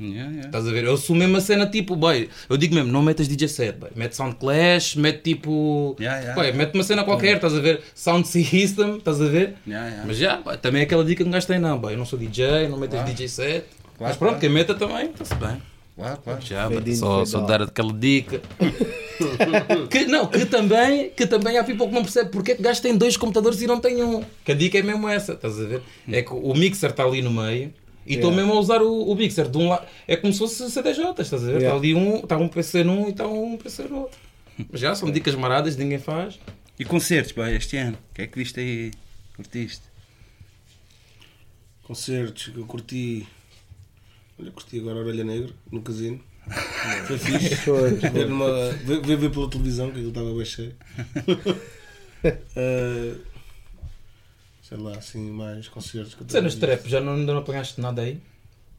Yeah, yeah. Estás a ver? Eu assumo mesmo a cena tipo, boy, eu digo mesmo, não metas DJ set, boy. mete Sound Clash, mete tipo. Yeah, yeah. boy, mete uma cena qualquer, estás a ver? Sound System, estás a ver? Yeah, yeah. Mas já, boy, também é aquela dica que não gastei, não, boy. Eu não sou DJ, não metas DJ set. Mas pronto, claro. quem meta também, está-se bem. Claro, claro. Já, só, só dar aquela dica. que, não, que também, que também há people que não percebe porque é que gastem dois computadores e não têm um. Que a dica é mesmo essa, estás a ver? É que o mixer está ali no meio e estou mesmo a usar o, o mixer de um lado. É como se fosse CDJ, estás a ver? Está Yeah. ali um, está um PC num e está um PC no outro. Mas já são dicas maradas, ninguém faz. E concertos, pá, este ano? O que é que viste aí? Curtiste? Concertos que eu curti. Olha, curti agora a Orelha Negra, no casino. Foi fixe. Foi. Ver, numa, ver, ver, ver pela televisão, que aquilo estava bem cheio. Eh, sei lá, assim, mais concertos que eu de tenho trap, já não, ainda não apanhaste nada aí?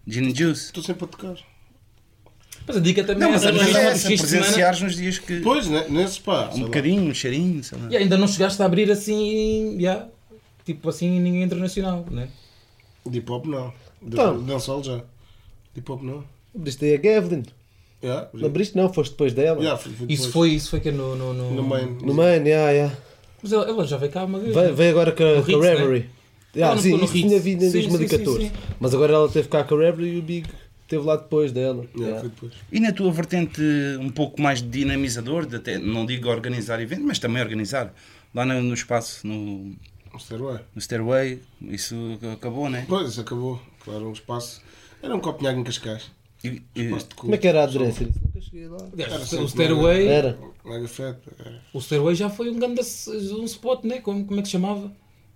Gin and Juice? Estou sempre a tocar. Mas a dica também Não, é mas a essa. mas é essa, presenciares nos dias que... Pois, né? nesse pá. sei Um lá. bocadinho, um cheirinho, sei lá. E ainda não chegaste a abrir assim, já, tipo assim, ninguém internacional, né? De hip hop não. De, Então. de dancehall já. Hip hop não. Abriste aí a Gavlin. Yeah, Não abriste não, foste depois dela. yeah, foi, foi Isso depois. foi, isso foi que é no, no, no... No main. No main, yeah, yeah. Mas ela, ela já veio cá uma vez. Veio, né? veio agora com a, No com a Hits, né? Reverie. Yeah, sim, no isso tinha vindo em Sim, sim, 2014. sim, sim. Mas agora ela teve cá com a Reverie e o Big esteve lá depois dela. Yeah, Yeah. foi depois. E na tua vertente um pouco mais de dinamizador, de até, não digo organizar eventos, mas também organizar. Lá no, no espaço, no, O Stairway. no Stairway, isso acabou, né? Pois, isso acabou. era um espaço. Era um Copenhague em Cascais. E- e- Como é que era a aderência? Nunca cheguei lá. Aliás, Era o Stairway, Era. Mega Fat. Era. o Stairway já foi um grande um spot, né? Como, como é que se chamava?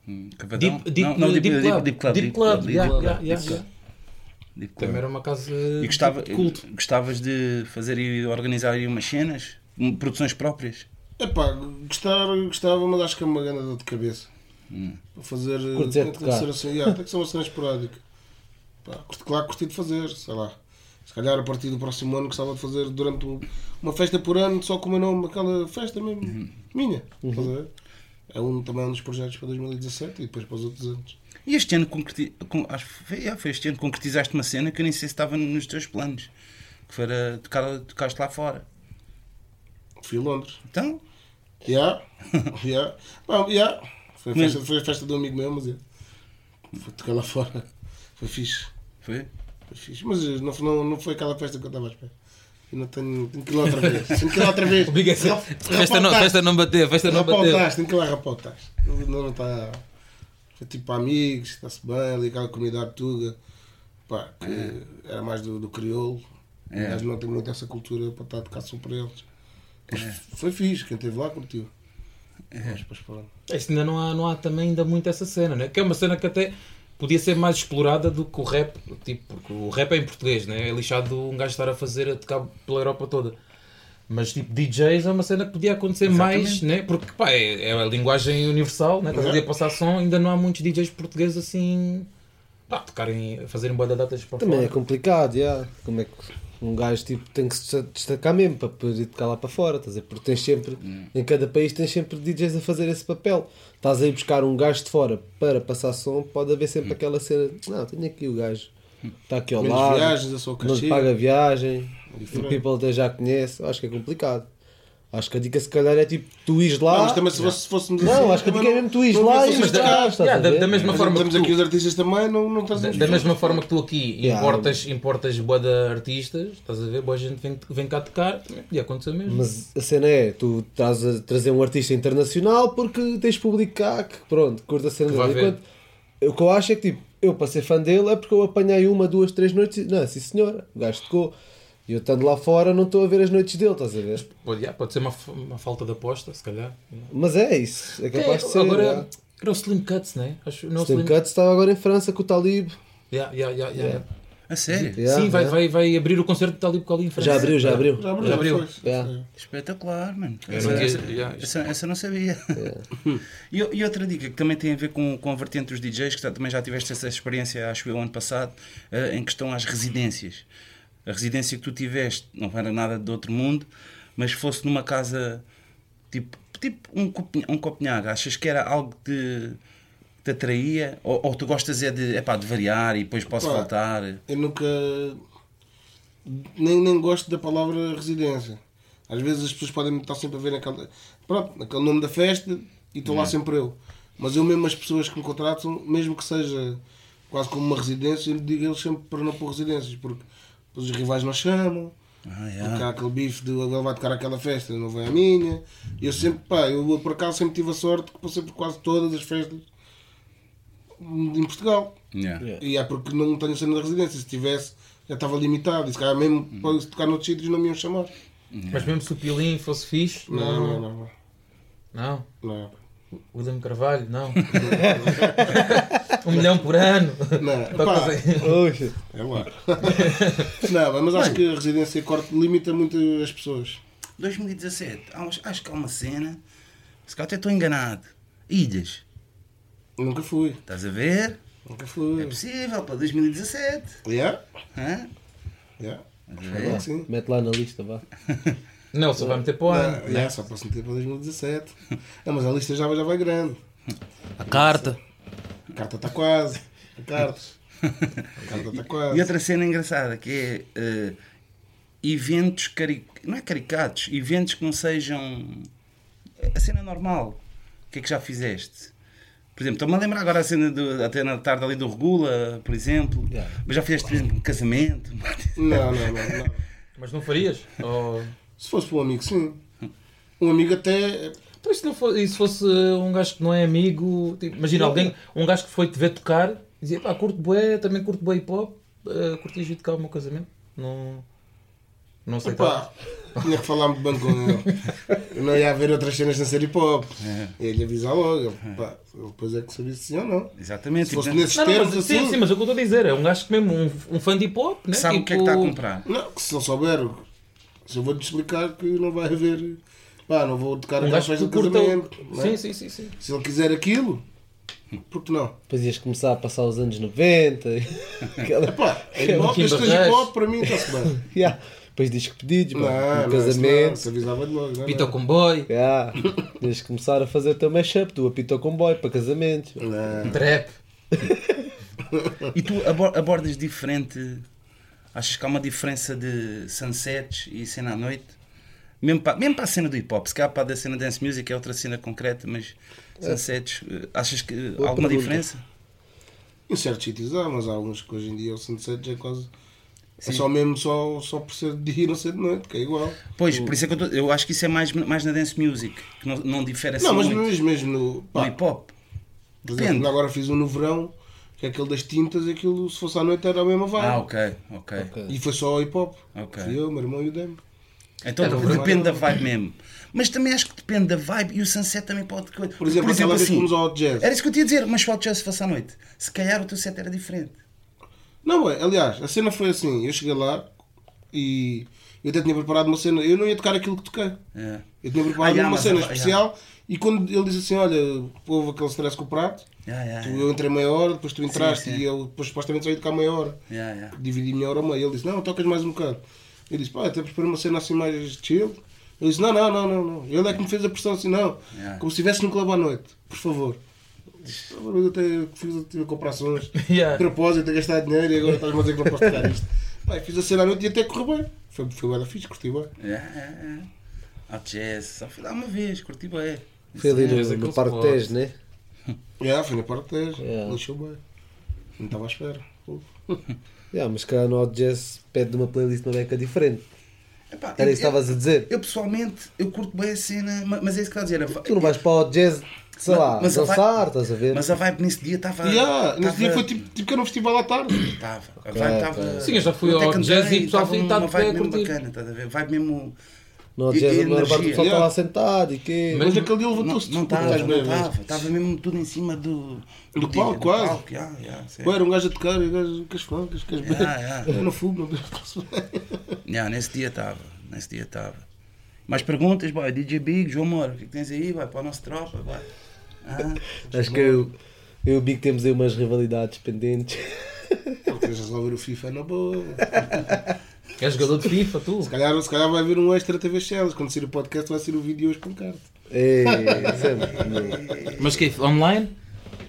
Hum, Cavadão? Deep, deep, não, não, deep, Club. Deep Club. Deep Club, Deep Club, Deep. Também era uma casa E gostava, de culto. gostavas de fazer e organizar aí umas cenas? Produções próprias? Epá, gostar, gostava, mas acho que é uma grande dor de cabeça. Hum. Para fazer. É tem, que ser assim, yeah, tem que ser uma cena esporádica. Pá, claro que curti de fazer, sei lá. Se calhar a partir do próximo ano gostava de fazer durante um- uma festa por ano, só com o meu nome, aquela festa mesmo, Uhum. minha. Ver? É um, também um dos projetos para 2017 e depois para os outros anos. E este ano concreti... acho que foi, yeah, foi este ano concretizaste uma cena que eu nem sei se estava nos teus planos. Que foi a tocar, tocaste lá fora. Fui a Londres. Então, Yeah. yeah. Bom, yeah. Foi, a festa, foi a festa do amigo meu, mas é. Foi tocar lá fora. Foi fixe. Foi? Foi fixe. Mas não, não, não foi aquela festa que eu estava à espera. Ainda tenho, tenho que ir lá outra vez. Tenho que ir lá outra vez. Obriga Rap- festa, não, festa não bateu, festa não bateu. Rapautar, tenho que ir lá rapautar. Não, não está. Foi tipo amigos, está-se bem, ali aquela comunidade tuga. Pá, que era mais do, do crioulo. É. Mas não tem muito essa cultura para estar a tocar só para eles. Mas foi fixe, quem esteve lá curtiu. Mas depois pronto. Isso ainda não há, não há também ainda muito essa cena, né? Que é uma cena que até podia ser mais explorada do que o rap, tipo, porque o rap é em português, né? É lixado um gajo estar a fazer, a tocar pela Europa toda. Mas tipo, DJs é uma cena que podia acontecer mais, né? Porque pá, é, é a linguagem universal, né? Estás a passar som, ainda não há muitos DJs portugueses assim. Pá, tocarem, a fazerem boa datas para Também é fora. complicado, já. Como é que um gajo tipo, tem que se destacar mesmo para poder ir tocar lá para fora, estás a ver? Porque tens sempre, em cada país tens sempre DJs a fazer esse papel. Estás a ir buscar um gajo de fora para passar som, pode haver sempre aquela cena, não, tenho aqui o gajo, está aqui ao Menos lado, viagens, não paga viagem, o people até já conhece, acho que é complicado. Acho que a dica se calhar é tipo, tu ires lá. Não, mas também se, fosse, se fôssemos Não, assim, acho que a dica é mesmo tu ires não lá fosse e assim, estás, ah, Yeah, da, ver? da mesma Mas forma que temos tu, aqui os artistas também, não, não estás da, da mesma forma que tu aqui Yeah. importas, importas boa de artistas, estás a ver? Boa gente vem, vem cá tocar, podia acontecer mesmo. Mas a cena é, tu estás a trazer um artista internacional porque tens público cá que pronto, curta a cena dele. Enquanto, o que eu acho é que tipo, eu para ser fã dele é porque eu apanhei uma, duas, três noites e não, sim senhora, o gajo tocou. E eu estando lá fora não estou a ver as noites dele, estás a ver? Pode, yeah, pode ser uma, uma falta de aposta, se calhar. Mas é isso, é capaz de ser. agora yeah. era o Slim Cuts, né? Acho, não, Slim Cuts estava agora em França com o Talib. Yeah, yeah, yeah, yeah. Yeah. A sério? Yeah, Sim, vai, yeah. vai, vai abrir o concerto de Talib Kweli em França. Já abriu, já abriu. Já abriu. Já abriu. foi. Yeah. Espetacular, mano. Essa, essa, yeah. essa, essa eu não sabia. E, e outra dica que também tem a ver com, com a vertente dos DJs, que já- também já tiveste essa experiência, acho eu, ano passado, eh, em questão às residências. A residência que tu tiveste não era nada de outro mundo, mas fosse numa casa tipo, tipo um, um Copenhague. Achas que era algo que te, atraía? Ou, ou tu gostas é de, epá, de variar e depois posso Pá, voltar? Eu nunca. Nem, nem gosto da palavra residência. Às vezes as pessoas podem estar sempre a ver naquele, pronto, naquele nome da festa e estou lá sempre eu. Mas eu mesmo as pessoas que me contratam, mesmo que seja quase como uma residência, eu digo eles sempre para não pôr residências, porque depois os rivais não chamam, Ah, porque yeah. há aquele bife de ele vai tocar aquela festa, não vem à minha. E eu sempre, pá, eu por acaso sempre tive a sorte que passei por quase todas as festas em Portugal. Yeah. Yeah. E é porque não tenho cena de residência. Se tivesse, já estava limitado. E se calhar mesmo para tocar noutros sítios não me iam chamar. Mas mesmo se o Pilim fosse fixe, Não, não, não. não. não, Não. não. William Carvalho, não. um milhão por ano. Não, Para pá, fazer- é lá. não, mas acho que a residência corte limita muito as pessoas. 2017, há uns- acho que há uma cena, se calhar até estou enganado. Ilhas, Nunca fui. estás a ver? Nunca É fui. possível, para 2017. Yeah? Hã? Yeah. É lá, sim. Mete lá na lista, vá. Nelson vai meter para o ano. Não, yeah, só posso meter para 2017. Não, mas a lista já, vai- já vai grande. A carta. A carta está quase. A carta. A carta está quase. E outra cena engraçada que é eh, eventos cari... não é caricatos, eventos que não sejam a cena normal. O que é que já fizeste? Por exemplo, estou-me a lembrar agora a cena do, até na tarde ali do Regula, por exemplo. Yeah. Mas já fizeste, por exemplo, um casamento. Não, não, não, não. Mas não farias? Ou... Se fosse para um amigo, sim. Um amigo até. Então, e se, não for, e se fosse um gajo que não é amigo, tipo, imagina Não. alguém, um gajo que foi te ver tocar Dizia, pá, curto bué, também curto bué hip hop, uh, curti de cá o meu casamento. Não. Não sei Epá, tinha que falar muito bem com ele. Não ia haver outras cenas sem ser hip hop. É. Ele avisar logo. Pá, depois é que sabia se sim ou não. Exatamente. Se fosse Tipo, nesses Não, não, termos mas, sim, assim. sim, mas é o que eu estou a dizer. É um gajo que mesmo, um, um fã de hip hop, né? sabe o que é que está a comprar. Não, que se ele souber, se eu vou-te explicar que não vai haver. Pá, não vou tocar Um aquela gajo que de curta. casamento. o- é? Sim, sim, sim, sim. Se ele quiser aquilo, por que não? Depois ias começar a passar os anos 90. Aquela... Pá, é hip hop, Kim este hip hop para mim está-se bem. Yeah. Depois diz que pedidos, Não, mano, não, no isso não, casamento. se avisava de logo. não, Pita não. Comboy, Yeah. Tens de começar a fazer o teu mashup, tu apita o comboio para casamentos. Não. trap. E tu abor- abordas diferente. Achas que há uma diferença de sunsets e cena à noite? Mesmo para, mesmo para a cena do hip hop, se calhar para a da cena dance music é outra cena concreta, mas sunsets, eh, achas que há Boa alguma pergunta. diferença? Em certos sítios há, mas há alguns que hoje em dia o sunset é quase. Sim. É só mesmo só, só por ser de dia e não ser de noite, que é igual. Pois, por isso é que eu, tô- eu acho que isso é mais, mais na dance music, que não, não difere assim não, mas muito mesmo, mesmo no. no hip hop. depende. exemplo, agora fiz um no verão, que é aquele das tintas, aquilo se fosse à noite era a mesma vibe. Ah, ok, ok. E foi só hip hop. Ok. Fui eu, meu irmão e o Demo. Então Era depende da vibe mesmo. Mas também acho que depende da vibe e o sunset também pode. Por Por exemplo, aquela vez que fomos ao jazz. Era isso que eu te ia dizer, mas se o jazz fosse à noite, se calhar o teu set era diferente. Não, é, aliás, a cena foi assim, eu cheguei lá e eu até tinha preparado uma cena, eu não ia tocar aquilo que toquei. É. Eu tinha preparado Ah, já, uma cena a- especial e quando ele disse assim, olha, houve aquele stress com o prato, Yeah, yeah, tu, yeah. eu entrei meia hora, depois tu entraste sim. e eu depois supostamente saí de cá meia hora. Yeah, yeah. Dividi meia hora ao meio. Ele disse, não, tocas mais um bocado. Eu disse, pá, até preparei uma cena assim mais chill. Ele disse, não, não, não, não, não. Ele é que me fez a pressão assim, não. Yeah. Como se estivesse num clube à noite, por favor. Eu até fiz tive a comprar sons. Yeah. De propósito, a gastar dinheiro e agora estás-me a dizer que não posso tocar isto. Pá, fiz a cena à noite e até correu bem. Foi, foi bem da fixe, curti bem. Yeah, yeah, yeah. Hot jazz, só fui lá uma vez, curti bem. Foi ali Sim, no, no Parque spot. Tejo, né? Yeah, foi na parte 10, Yeah. deixou bem. Não estava à espera. Yeah, mas cá no Jazz pede uma playlist uma beca diferente. Epá, Era eu- isso que estavas a dizer? Eu pessoalmente, eu curto bem a cena, ma- mas é isso que está a dizer. a vi- Tu não vais para o Jazz, sei Mas- lá, mas a dançar, vibe- estás a ver? Mas a vibe nesse dia estava. Yeah, nesse dia foi tipo, tipo que era um festival à tarde. Estava. A Ok, vibe estava. Sim, eu já fui ao jazz e o pessoal estava uma de vibe a mesmo curtir. bacana, estás a ver? Vibe mesmo. No Hot E- e a maior parte do energia. pessoal está Yeah. lá sentado e quê? Mas- Mas aquele dia Não levantou-se não estava, não estava. Estava mesmo tudo em cima do. Do dia, palco, quase. palco, yeah, yeah, era um gajo a tocar e o gajo, queres funk, queres beber? Yeah, yeah. Eu não fumo, não. Yeah, nesse dia estava. Nesse dia estava. Mais perguntas, boy? DJ Big, João Moro, o que, é que tens aí? Vai para a nossa tropa, vai. Ah, Acho que eu, eu e o Big temos aí umas rivalidades pendentes. Queres resolver o FIFA na boa. És jogador de FIFA, tu? Se calhar, se calhar vai haver um extra TV Shells. Quando sair o podcast vai ser o vídeo hoje com carta. Sempre. Mas que Online?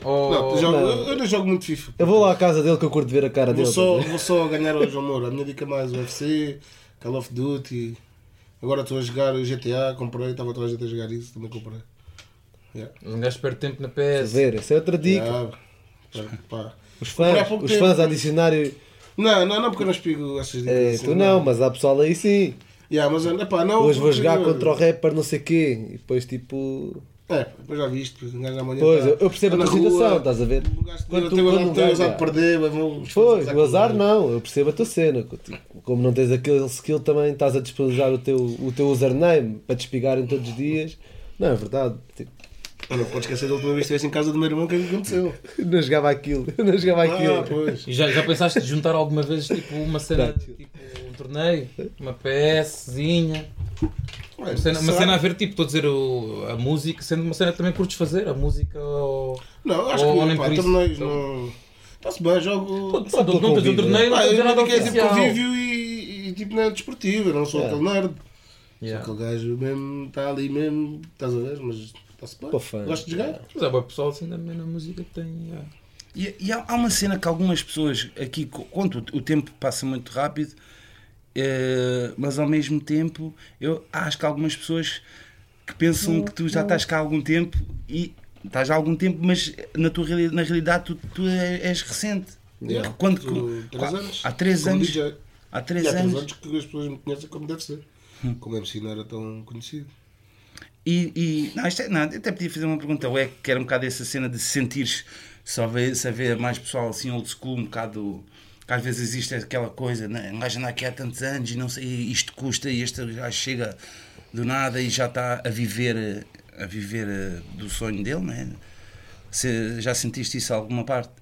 Ou... Não, eu, jogo- não. eu- eu não jogo muito FIFA. Eu vou lá à casa dele que eu curto ver a cara Vou dele. só, ver? vou só ganhar ao João Moura. A minha dica é mais UFC, Call of Duty. Agora estou a jogar o GTA, comprei, estava toda a gente a jogar isso, também comprei. Yeah. Um gajo perde tempo na PS. a ver? Essa é outra dica. Yeah. Pá. Os fãs, os tempo. fãs a adicionarem. Não, não, não, porque eu não explico essas dicas. É, assim, tu não, mas há pessoal aí sim. Yeah, mas, epá, não, Hoje vou jogar contra o rapper não sei quê. E depois tipo. É, depois já viste, um gajo amanhã. Pois, tá- eu percebo a tá tua na rua, situação, estás a ver? Gajo Quando tu- tem o quando azar- um tem gajo- azar de perder, vão- Pois, o azar não, eu percebo a tua cena. Tipo, Como não tens aquele skill também estás a disponibilizar o teu, o teu username para te espigarem todos os dias. Não, é verdade. Tipo, Não pode esquecer da última vez que estivesse em casa do meu irmão, o que é que aconteceu? eu não jogava aquilo, não jogava Ah, aquilo. pois. E já, já pensaste de juntar alguma vez tipo uma cena, tipo um torneio? Uma PSzinha? Uma cena, uma cena a ver, tipo, estou a dizer o, a música, sendo uma cena que também curtes fazer, a música ou. Não, acho Ou que nem pá, por isso. torneios não. Está-se bem, jogo. Pô, Só não não tens um convívio, torneio, não Pá, tens eu nada não quero tipo convívio e, e tipo não é desportivo, eu não sou É. aquele nerd. Yeah. Sou aquele gajo mesmo, está ali mesmo, estás a ver, mas está-se bem. Pô, fã. Gosto de jogar. Mas é bom pessoal assim também na música que tem. yeah. E, e há, há uma cena que algumas pessoas aqui, quando o, o tempo passa muito rápido, eh, mas ao mesmo tempo eu acho que há algumas pessoas que pensam que tu já estás cá há algum tempo e estás há algum tempo, mas na tua na realidade tu, tu é- és recente. Yeah. Quando, Tu- três qua- anos. há três anos, DJ. há três E há três anos anos que as pessoas me conhecem como deve ser. Como MC não era tão conhecido. E, e não, isto é, não, até podia fazer uma pergunta, ou é que era um bocado essa cena de se sentires só haver mais pessoal assim old school, um bocado. Que às vezes existe aquela coisa, né? um gajo anda aqui há tantos anos e não sei, isto custa e este gajo chega do nada e já está a viver, a viver eh, do sonho dele, né? Se, já sentiste isso a alguma parte?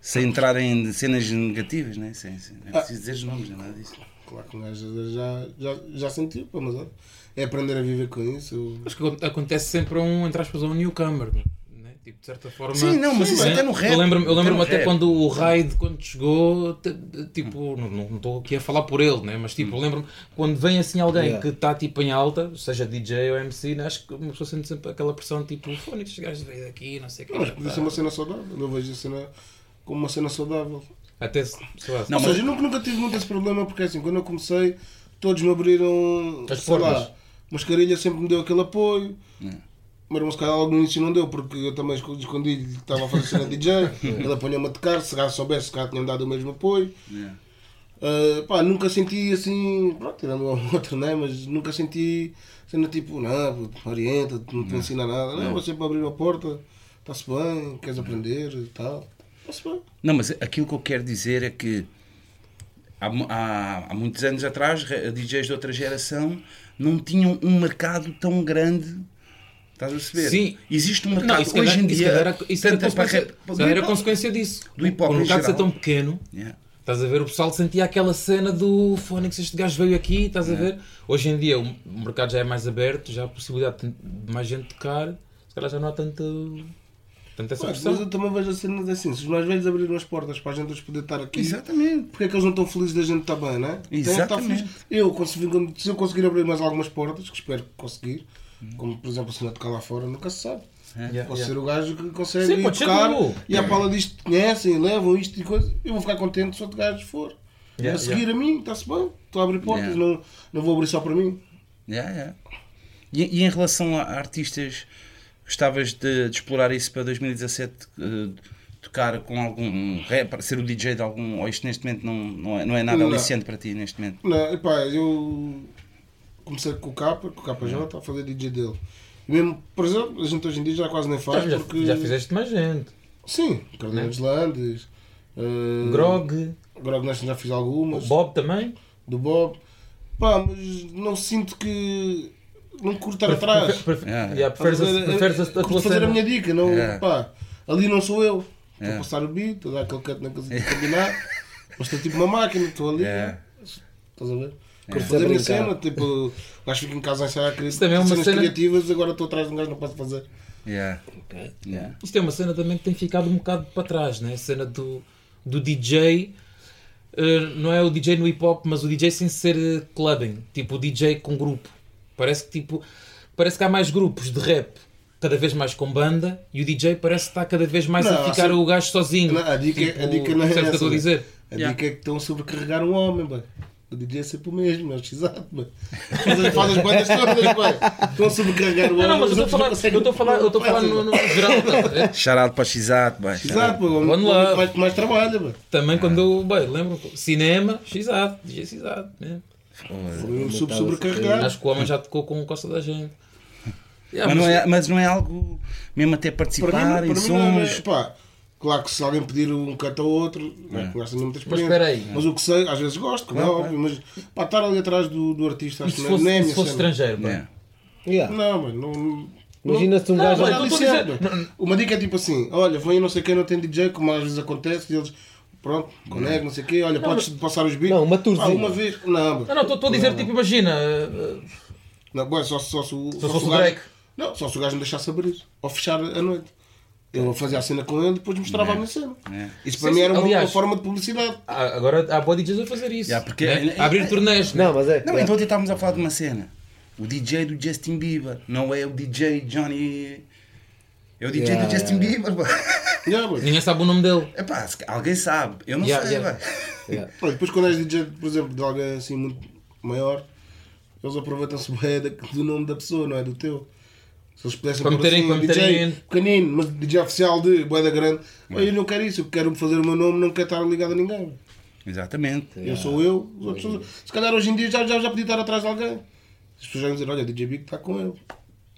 Sem entrar em cenas negativas, né? Sem, sem, não é preciso dizer os nomes, não é nada disso. Claro que um gajo já, já, já sentiu, pá, mas olha, é aprender a viver com isso. Acho que acontece sempre a um, entre aspas, a um newcomer. Né? Tipo, de certa forma. Sim, não, mas isso né? até no rap. Eu lembro-me eu até lembro até rap. quando o Raid, quando chegou, tipo, não- estou aqui a falar por ele, né? mas tipo, eu lembro-me quando vem assim alguém Yeah. que está tipo em alta, seja DJ ou MC, né? acho que uma pessoa sente sempre aquela pressão tipo, fone, estes gajos veio daqui, não sei o que. Mas podia ser uma cena saudável. Eu vejo a cena como uma cena saudável. Até se. lá, Não, Ou mas- seja, eu nunca, nunca tive muito esse problema porque assim, quando eu comecei, todos me abriram. As portas. lá, Mascarilha sempre me deu aquele apoio. Mas o cara logo no início não deu, porque eu também escondi- escondi-lhe que estava a fazer cena DJ, ele apanhou-me a tocar, se calhar soubesse, se calhar tinha-me dado o mesmo apoio. Yeah. Uh, pá, nunca senti assim, pronto, tirando um outro, né? Mas nunca senti cena tipo, não, orienta, não te ensina nada. Não, vou sempre abrir a porta, está-se bem, queres aprender e tal. Está-se bem. Não, mas aquilo que eu quero dizer é que há, há, há muitos anos atrás, DJs de outra geração não tinham um mercado tão grande. Estás a perceber? Sim. Existe um Não, mercado isso, se calhar- hoje em isso, dia. era, isso era, tanto para consequência, calhar era consequência disso. do hip hop em mercado ser tão pequeno, Yeah. Estás a ver? O pessoal sentia aquela cena do Fónix, este gajo veio aqui, estás a ver? Hoje em dia o o mercado já é mais aberto, já há a possibilidade de mais gente tocar, se calhar já não há tanta, tanta essa Mas, eu também vejo a cena assim, se os mais velhos abriram as portas para a gente hoje poder estar aqui, Exatamente. porque é que eles não estão felizes da gente estar bem, não é? Que Exatamente. feliz. Eu, consegui- se eu conseguir abrir mais algumas portas, que espero conseguir, como por exemplo a cena de tocar lá fora, nunca se sabe. Yeah, Posso yeah. ser o gajo que consegue Sim, pode tocar e a pala disto conhecem, levam isto e coisa. Eu vou ficar contente se outro gajo for. Yeah, a seguir a mim, está-se bem. Estou a abrir portas, Yeah. não, não vou abrir só para mim. Yeah, yeah. E, e em relação a artistas, gostavas de, de explorar isso para 2017? eh, tocar com algum rapper, ser o DJ de algum. Ou isto neste momento não, não, é, não é nada Não. aliciante para ti neste momento? Não, epá, eu comecei com o Capa, com o KJ, a fazer DJ dele. E mesmo, por exemplo, a gente hoje em dia já quase nem faz Já, porque. já fizeste mais gente. Sim, Carolina dos Landes. eh, Grog, Grog Nation já fiz algumas. Bob também. Do Bob. Pá, mas não sinto que. Não curto estar atrás. Prefer- prefer- Yeah. yeah, preferes a- a preferes a- a tua fazer a cena. minha dica, não, Yeah. pá, ali não sou eu. Estou Yeah. a passar o beat, estou a dar aquele canto na coisa de combinar, mas estou tipo uma máquina, estou ali. Yeah. Estás a ver? Curto fazer a minha cena, tipo, o gajo fica em casa a ensaiar é cenas cena- criativas, agora estou atrás de um gajo, não posso fazer. Yeah. Yeah. Isto é uma cena também que tem ficado um bocado para trás, né? A cena do, do DJ. eh, não é o DJ no hip hop, mas o DJ sem ser eh, clubbing, tipo o DJ com grupo. Parece que tipo, parece que há mais grupos de rap, cada vez mais com banda, e o DJ parece que está cada vez mais Não, a ficar assim- o gajo sozinho. Não, a dica- Tipo, a dica não é o que essa, estou a né? dizer? A Yeah. dica é que estão a sobrecarregar um homem, bem. O DJ é sempre o mesmo, é o x-ato, bem. Faz as- bandas todas. Estão a sobrecarregar o homem. Não, não, mas eu estou a falar, eu estou a falar, eu estou a falar no, no geral? Shout out para X-Ato, bem. Exato, pô, o One homem love. que mais, mais trabalha, bem. Também quando eu, bem, lembro, cinema, x-ato, DJ x-ato, né? Foi sub sobrecarregado. Acho que o homem já tocou com o Costa da gente. Yeah, Mas não, é, mas não é algo mesmo até Para participar mim, em para mim não é, sons. pá, claro que se alguém pedir um canto ao outro, não é. conversa muita experiência. espera aí. Mas o que sei, às vezes gosto, como Claro, é óbvio, mas pá, estar ali atrás do, do artista, acho se que não é- fosse, não é se fosse cena. estrangeiro, pá? Yeah. Yeah. Não, mano, não. Imagina se um Não, gajo. mas- Não. Uma dica é tipo assim: olha, vem não sei quem, não tem DJ, como às vezes acontece, e eles, pronto, conectam, não sei o quê, olha, podes passar os beats. Não, uma tourzinha. Ah, uma vez. Não, Não, não, estou a dizer, tipo, imagina. uh, não bom, só, só, se o- Se só fosse se o gajo- Drake. Não, só se o gajo me deixasse abrir, ou fechar a noite. Eu fazia a cena com ele e depois mostrava a minha cena. É. Isso para Sim, mim era uma, aliás- uma forma de publicidade. há- agora há boa DJs a fazer isso. Yeah, porque- né? A abrir turnês. né? Não, mas é. Não, é. então ontem estávamos a falar de uma cena. O DJ do Justin Bieber, não é o DJ Johnny. É o DJ do Yeah. Justin Bieber, pá. Yeah. Ninguém sabe o nome dele. Epá, se- alguém sabe. Eu não Yeah, sei, yeah. pá. Yeah. Pronto, depois quando és DJ, por exemplo, de alguém assim muito maior, eles aproveitam-se bem do nome da pessoa, não é do teu. Se eles pudessem Para meterem- assim, para DJ pequenino, mas DJ oficial de Boeda Grande, eu não quero isso, eu quero fazer o meu nome, não quero estar ligado a ninguém. Exatamente. Eu sou eu, os outros são- Se calhar hoje em dia já, já, já podia estar atrás de alguém. As pessoas já vão dizer, olha, DJ Big está com ele.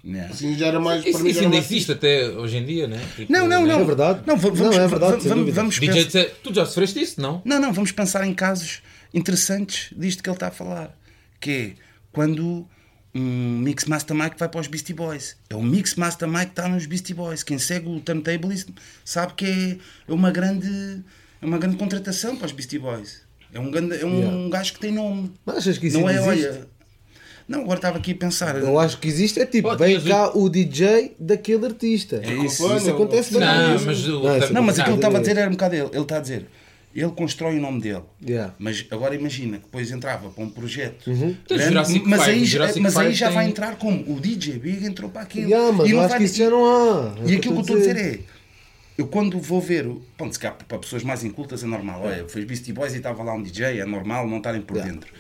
Yeah. Assim já era mais. Isso, isso ainda mais existe até hoje em dia, né? Tipo, Não, não, né? não. É verdade. Não, va- Não, vamos, é verdade, vamos, vamos DJ, pensar- tu já sofreste isso, não? Não, não, vamos pensar em casos interessantes disto que ele está a falar. Que é quando um Mix Master Mike vai para os Beastie Boys. É o Mix Master Mike que está nos Beastie Boys. Quem segue o Turntablist sabe que é uma grande, é uma grande contratação para os Beastie Boys. É um, grande, é um Yeah. gajo que tem nome. Mas achas que isso não é, existe? olha. Não, agora estava aqui a pensar. Eu acho que existe, é tipo, vem cá o DJ daquele artista. É isso. Acompanha, acontece bem. Não, Isso. mas Não, isso Não, mas aquilo que ele estava a dizer era um bocado ele. Ele está a dizer. Ele constrói o nome dele. Yeah. Mas agora imagina que depois entrava para um projeto. Uhum. Então, grande, Jurassic mas aí, Jurassic mas aí já tem- vai entrar como? O DJ Big entrou para aquilo. Yeah, mas e não acho vai- que isso já não há. É o E aquilo que eu estou a dizer é. é. Eu quando vou ver, o- pronto, se calhar para pessoas mais incultas é normal. Olha, fez Beastie Boys e estava lá um DJ, é normal não estarem por Yeah. dentro.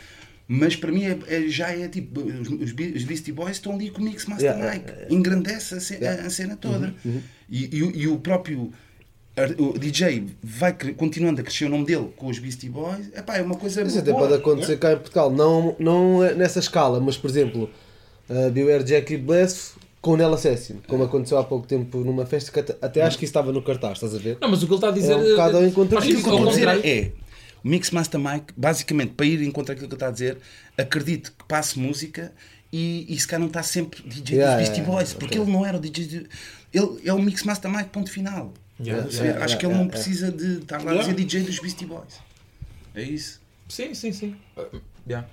Mas para mim é, é- já é tipo, os, os Be- os Beastie Boys estão ali com o Mix Master Yeah, Mike, engrandece a, ce- a- a cena toda. Uhum, E, e o- e o próprio o DJ vai continuando a crescer o nome dele com os Beastie Boys, epá, é uma coisa Isso até boa. pode acontecer cá em Portugal, não, não é nessa escala, mas por exemplo, uh, Beware Jack e Bless com o Nella Assassin, como aconteceu há pouco tempo numa festa que até, até acho que isso estava no cartaz, estás a ver? Não, mas o que ele está a dizer. É um bocado ao encontro dizer contrário. é o Mix Master Mike, basicamente, para ir em contra aquilo que ele está a dizer, acredito que passe música e, e se calhar não está sempre DJ Yeah, dos Beastie Boys, yeah, porque ok. ele não era o DJ. de- Ele é o Mix Master Mike, ponto final. Yeah, yeah, Acho que ele yeah, não yeah. precisa de estar lá a Yeah. dizer DJ dos Beastie Boys. É isso. Sim, sim, sim. Uh, yeah.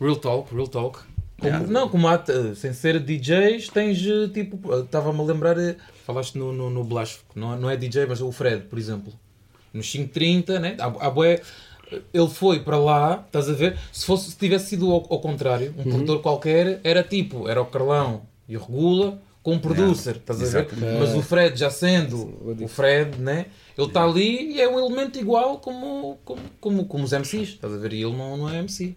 Real talk, real talk. Como- Yeah. Não, como há, uh, sem ser DJs, tens uh, tipo. uh, Estava-me a lembrar, falaste no, no, no Blasco, não, é- não é DJ, mas é o Fred, por exemplo. Nos 530, né? Há, há bué- ele foi para lá, estás a ver? Se, fosse, se tivesse sido ao, ao contrário, um produtor qualquer, era tipo, era o Carlão e o Regula com um producer, estás a ver? Mas o Fred já sendo o Fred, né? Ele está ali e é um elemento igual como, como, como, como os MCs, estás a ver? E ele não, não é MC.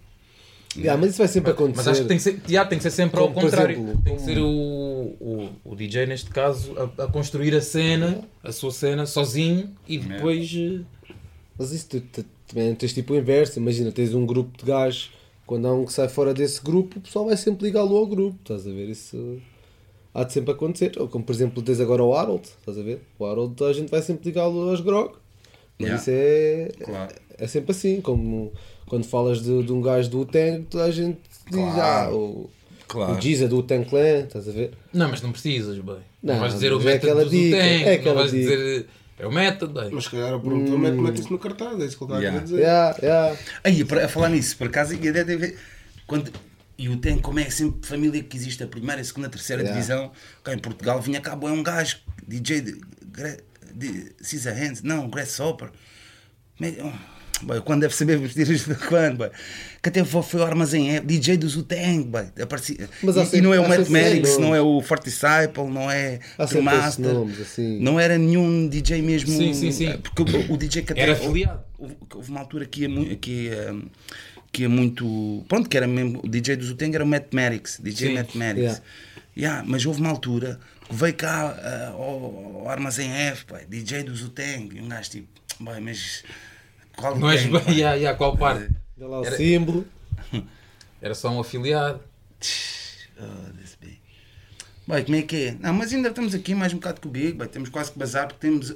Yeah, mas isso vai sempre acontecer. Mas acho que tem que ser, já, tem que ser sempre Como, ao contrário. exemplo, tem que ser o, o, o DJ, neste caso, a, a construir a cena, a sua cena, sozinho e depois. eh, Mas isso tu, tu, também tens tipo o inverso, imagina, tens um grupo de gajos, quando há um que sai fora desse grupo, o pessoal vai sempre ligá-lo ao grupo, estás a ver? Isso há de sempre acontecer. Ou como por exemplo tens agora o Harold, estás a ver? O Harold a gente vai sempre ligá-lo aos grog. Mas Yeah. isso é, Claro. é sempre assim, como quando falas de, de um gajo do Utang, toda a gente diz Claro. ah, o, Claro. o Giza do Utang Clan, estás a ver? Não, mas não precisas, bem. Não, Não, vais dizer o mas é método aquela do dica, é não aquela vais dica. dizer. É o método, bem. Mas se calhar o produtor mete, mete isso no cartaz, é isso que ele está Yeah. a querer dizer. Yeah, yeah. Aí, para- a falar nisso, por acaso, e deve ver. Quando, e o tem como é sempre família que existe, a primeira, a segunda, a terceira Yeah. divisão. Cá em Portugal vinha cá, é um gajo, DJ de, Gre- de Caesar Hands, não, Grasshopper. Me- oh, boy, quando deve saber vestir os quando, boy. que até foi, o Armazém, é DJ do Zutang, boy. Aparecia, Mas e, e sempre- não é o Mathematics, esses não é o Forte Disciple, não é o Master, nomes, assim. não era nenhum DJ mesmo. Sim, sim, sim. Porque o, o DJ que até Era afiliado. houve, houve uma altura que ia, que ia, que ia muito. Pronto, que era mesmo. O DJ do Zuteng era o Mathematics, DJ Sim. Mathematics. Yeah. Yeah, mas houve uma altura que veio cá ah, ao, ao Armazém F, pai, DJ do Zuteng, e um gajo tipo, "Bem, mas. Qual Não és bem, pai?" yeah, yeah, qual parte? Olha lá o Era- símbolo. Era só um afiliado. Foda-se, bem. Bem, como é que é? Não, mas ainda estamos aqui mais um bocado com o Big, bem, temos quase que bazar, porque temos.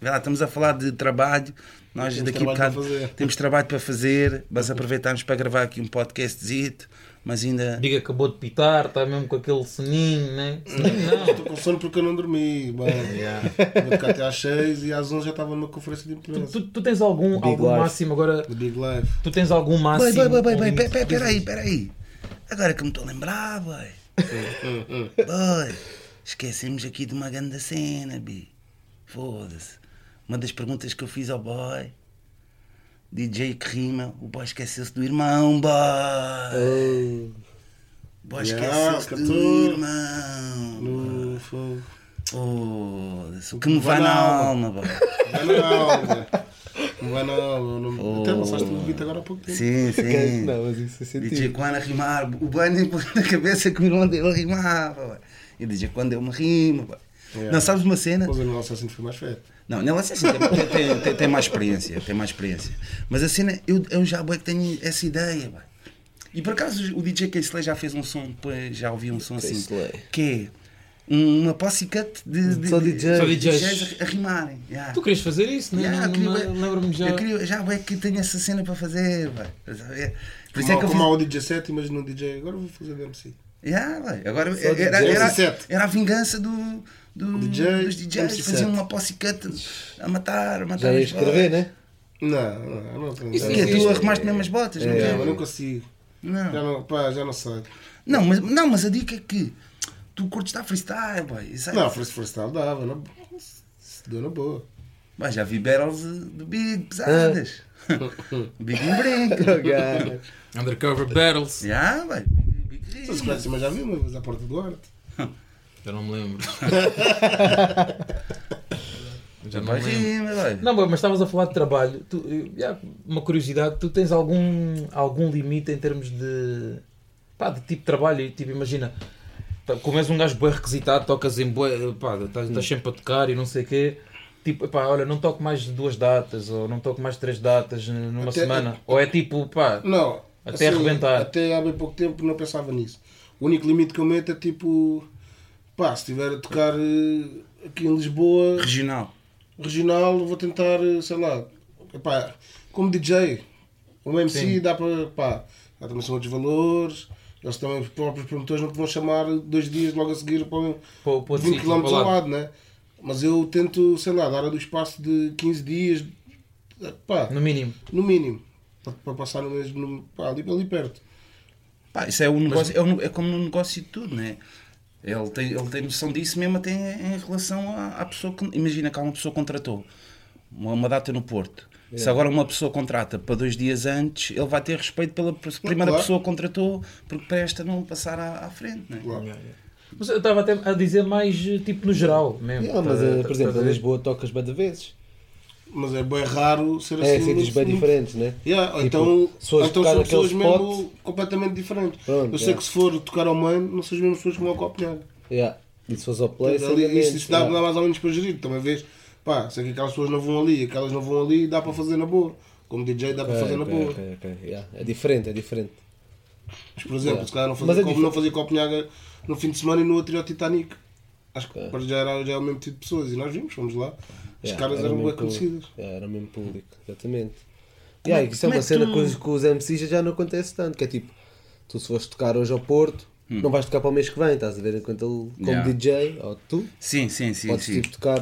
Vê lá, estamos a falar de trabalho. Nós Temos daqui a trabalho bocado para fazer. temos trabalho para fazer, mas aproveitarmos para gravar aqui um podcastzito, mas ainda. Diga que acabou de pitar, está mesmo com aquele soninho, né? Não. Estou com sono porque eu não dormi. Bem, Yeah. vou ficar até às 6 e às 11 já estava numa conferência de Tu, imprensa. tu, tu tens algum, Big algum life. máximo agora? The Big Life. Tu tens algum máximo? Bem, bem, bem, bem, peraí, peraí. Agora que me estou a lembrar, boy. Boy, esquecemos aqui de uma grande cena, bi. Foda-se. Uma das perguntas que eu fiz ao boy, DJ que rima, o boy esqueceu-se do irmão, boy. Oh, O boy Yeah, esqueceu-se do irmão. No fogo. Foda-se. O que me vai na alma, boy. Vai na alma. Não vai na alma. Não... Até lançaste o beat agora há pouco tempo. Sim, sim. Não, mas isso é DJ sentido. Quan a rimar, o boy nem pôs na cabeça que o irmão dele rimava. boy. E DJ Quan deu uma rima. boy. Yeah. Não, sabes uma cena? Mas o nosso assim foi mais feio. Não, nela assim, tem, tem, tem, tem mais experiência, tem mais experiência. Mas a cena, eu, eu já boy, que tenho essa ideia, boy. E por acaso o DJ K-Slay já fez um som, já ouvi um som assim, que é uma pussycat de, de, Só de- DJs. Só de DJs. a, a rimarem. yeah. Tu querias fazer isso? Yeah, Não- queria- Lembro-me já. Eu queria, já é que tenho essa cena para fazer, a ver? Por isso é Como, que eu como há fiz. o DJ 7, imagina um DJ, agora vou fazer DMC. Yeah, vai. Agora era, era, Sete. era a vingança do, do, DJ, dos DJs. MC Faziam uma pussycat a matar, a matar. Já ia escrever, né? Não, não, não tenho. Isso O não? Isso, Tu isso, arrumaste mesmo as botas? não É, é? mas não consigo. Não. Já não, pá, já não sei. Não, mas, não, mas a dica é que tu curtes dar freestyle, boy. Sabe? Não, first freestyle dava, não. Se deu na boa. Mas já vi battles de, de Big pesadas. Big em brinco. Undercover Battles. Já, vai. Big, big Só se conhece, mas já vi uma vez à porta do arte. Já não me lembro. já não Vai me lembro. rima, vai. Não, mas estavas a falar de trabalho. Tu, uma curiosidade, tu tens algum, algum limite em termos de, pá, de tipo de trabalho? Tipo, imagina, como és um gajo bué requisitado, tocas em bué, pá, estás, estás sempre a tocar e não sei o quê. Tipo, pá, olha, não toco mais de duas datas ou não toco mais de três datas numa Até- semana. Ou é tipo, pá, Não. Até arrebentar. Até há bem pouco tempo não pensava nisso. O único limite que eu meto é tipo. Pá, se estiver a tocar eh, aqui em Lisboa, Regional. regional, vou tentar, eh, sei lá. Epá, como DJ. Um MC Sim. dá para. Pá, dá também são outros valores. Eles também, os próprios promotores, não te vão chamar dois dias logo a seguir para, para, para 20 km ao lado, né? Mas eu tento, sei lá, dar do espaço de 15 dias, pá, No mínimo. no mínimo, para, para passar no mesmo, no, pá, ali, ali perto. Pá, isso é, um negócio, é, um- é como no negócio de tudo, né? Ele tem, ele tem noção disso mesmo até em, relação à, à pessoa que. Imagina que há uma pessoa que contratou uma, uma data no Porto. Se agora uma pessoa contrata para dois dias antes, ele vai ter respeito pela pe- primeira claro. pessoa que contratou, porque para esta não passar à, à frente, né? Claro. Mas eu estava até a dizer mais eh, tipo no geral mesmo. Yeah, mas, Tá- eh, por exemplo, a? Lisboa tocas bem de vezes. Mas é bem raro ser assim. É, sítios muito- bem diferentes, né? Yeah, ou Tipo, então, se então são pessoas spot- mesmo completamente diferentes. Pronto, eu sei yeah. que se for tocar ao mãe, não são as mesmas pessoas que vão ao Copenhague. Yeah. E se fores ao play, Ali, seria isso, menos, isso dá, dá mais ou menos para gerir. Também vês, pá, sei que aquelas pessoas não vão ali, aquelas não vão ali, dá para fazer na boa. Como DJ dá para Ok, fazer na boa. ok, ok, yeah. É diferente, é diferente. Mas, por exemplo, Yeah. se calhar não fazia, é Cop- não fazia Copenhague no fim de semana e no outro ia ao Titanic. Acho que para já era, já é o mesmo tipo de pessoas. E nós vimos, fomos lá. As Yeah, caras era eram bem conhecidas. Yeah, era mesmo público, exatamente. Como Yeah, é- e isso é é uma que cena tu- com os, com os MCs já não acontece tanto, que é tipo, tu se fores tocar hoje ao Porto, não vais tocar para o mês que vem, estás a ver? Enquanto ele, como Yeah. DJ, ou tu, Sim, sim, sim. podes sim. tipo tocar,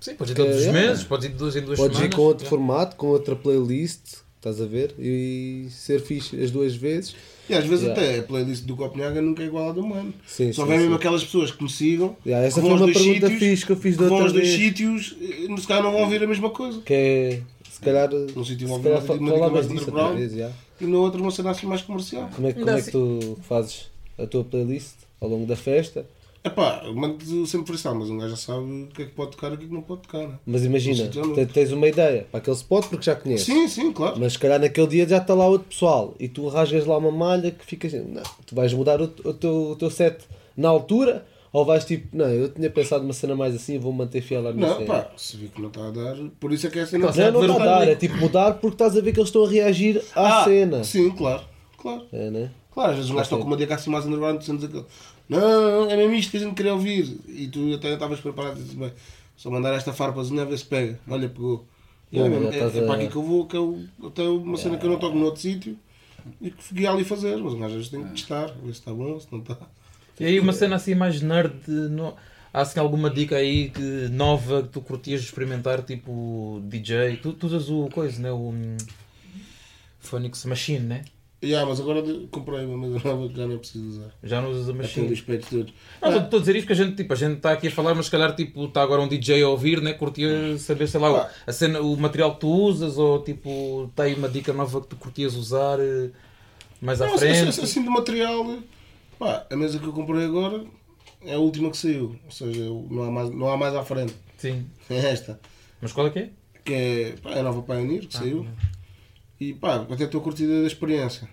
Sim, podes ir todos os meses, podes ir de duas em duas podes ir semanas. com outro formato, com outra playlist, estás a ver? E ser fixe as duas vezes. E às vezes Yeah. até a playlist do Copenhague nunca é igual à do Mano. Sim, Só sim, vem sim. mesmo aquelas pessoas que me sigam. Yeah, essa que foi vão aos uma dois pergunta sítios, fixe que eu fiz da vão outra vez. sítios, eh, se calhar não vão ouvir a mesma coisa. Que é, se calhar, Num sítio vão ouvir uma, dica mais underground vez, yeah. e outra uma cena assim mais comercial. Como é, que- como é que tu fazes a tua playlist ao longo da festa? Epá, eu mando sempre freestyle, mas um gajo já sabe o que é que pode tocar e o que é que não pode tocar. Né? Mas imagina, te- tens uma ideia para aquele spot porque já conheces. Sim, sim, claro. Mas se calhar naquele dia já está lá outro pessoal e tu rasgas lá uma malha que fica assim, não, tu vais mudar o, o teu, o teu set na altura ou vais tipo, não, eu tinha pensado numa cena mais assim, vou manter fiel à minha Não, cena. pá, se vi que não está a dar, por isso é que é a cena. Não, não está a dar, é tipo mudar porque estás a ver que eles estão a reagir à Ah, cena. Sim, claro, claro. É, né? Claro, às vezes um gajo com uma dica assim mais underground, sentes aquele. Não, é mesmo isto que a gente queria ouvir. E tu até estavas preparado e disse, bem, só mandar esta farpazinha a ver se pega. Olha, pegou. E é, Não, mesmo, é, é para aqui que eu vou, que eu, tenho uma cena que eu não toco no outro sítio e que fiquei ali fazer. Mas às vezes tem que testar, ver se está bom, se não está. E aí uma cena assim mais nerd, no... há assim alguma dica aí que, nova que tu curtias de experimentar, tipo DJ? Tu, tu usas o coisa, né? O hum, Phonics Machine, né? Yeah, mas agora comprei uma mesa nova que já não preciso usar. Já não usas a Machine. os peitos todos. Não, estou- estou a dizer isto porque a gente tipo, a gente está aqui a falar, mas se calhar tipo, está agora um DJ a ouvir, né? Curtia saber, sei lá, o- Ah. a cena, o material que tu usas ou tipo, está aí uma dica nova que tu curtias usar eh, mais à Não, assim, frente. assim, assim de material, pá, a mesa que eu comprei agora é a última que saiu. Ou seja, não há mais, não há mais à frente. Sim. É esta. Mas qual é que é? que é, pá, é a nova Pioneer que saiu. E pá, até estou a curtir da experiência.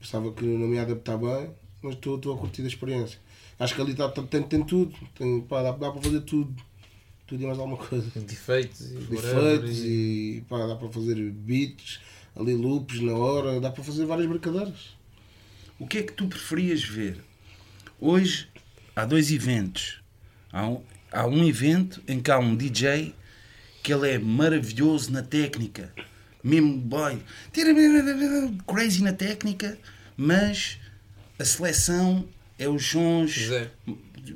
Pensava que não me ia adaptar bem, mas estou estou a curtir da experiência. Acho que ali tá, tá- tem, tem tudo, tem, pá, dá, dá para fazer tudo. Tudo e mais alguma coisa. Defeitos e Defeitos e- e pá, dá para fazer beats, ali loops na hora, dá para fazer várias brincadeiras. O que é que tu preferias ver? Hoje há dois eventos. Há um, há um evento em que há um DJ que ele é maravilhoso na técnica, mesmo boy, crazy na técnica, mas a seleção é os sons, Zé.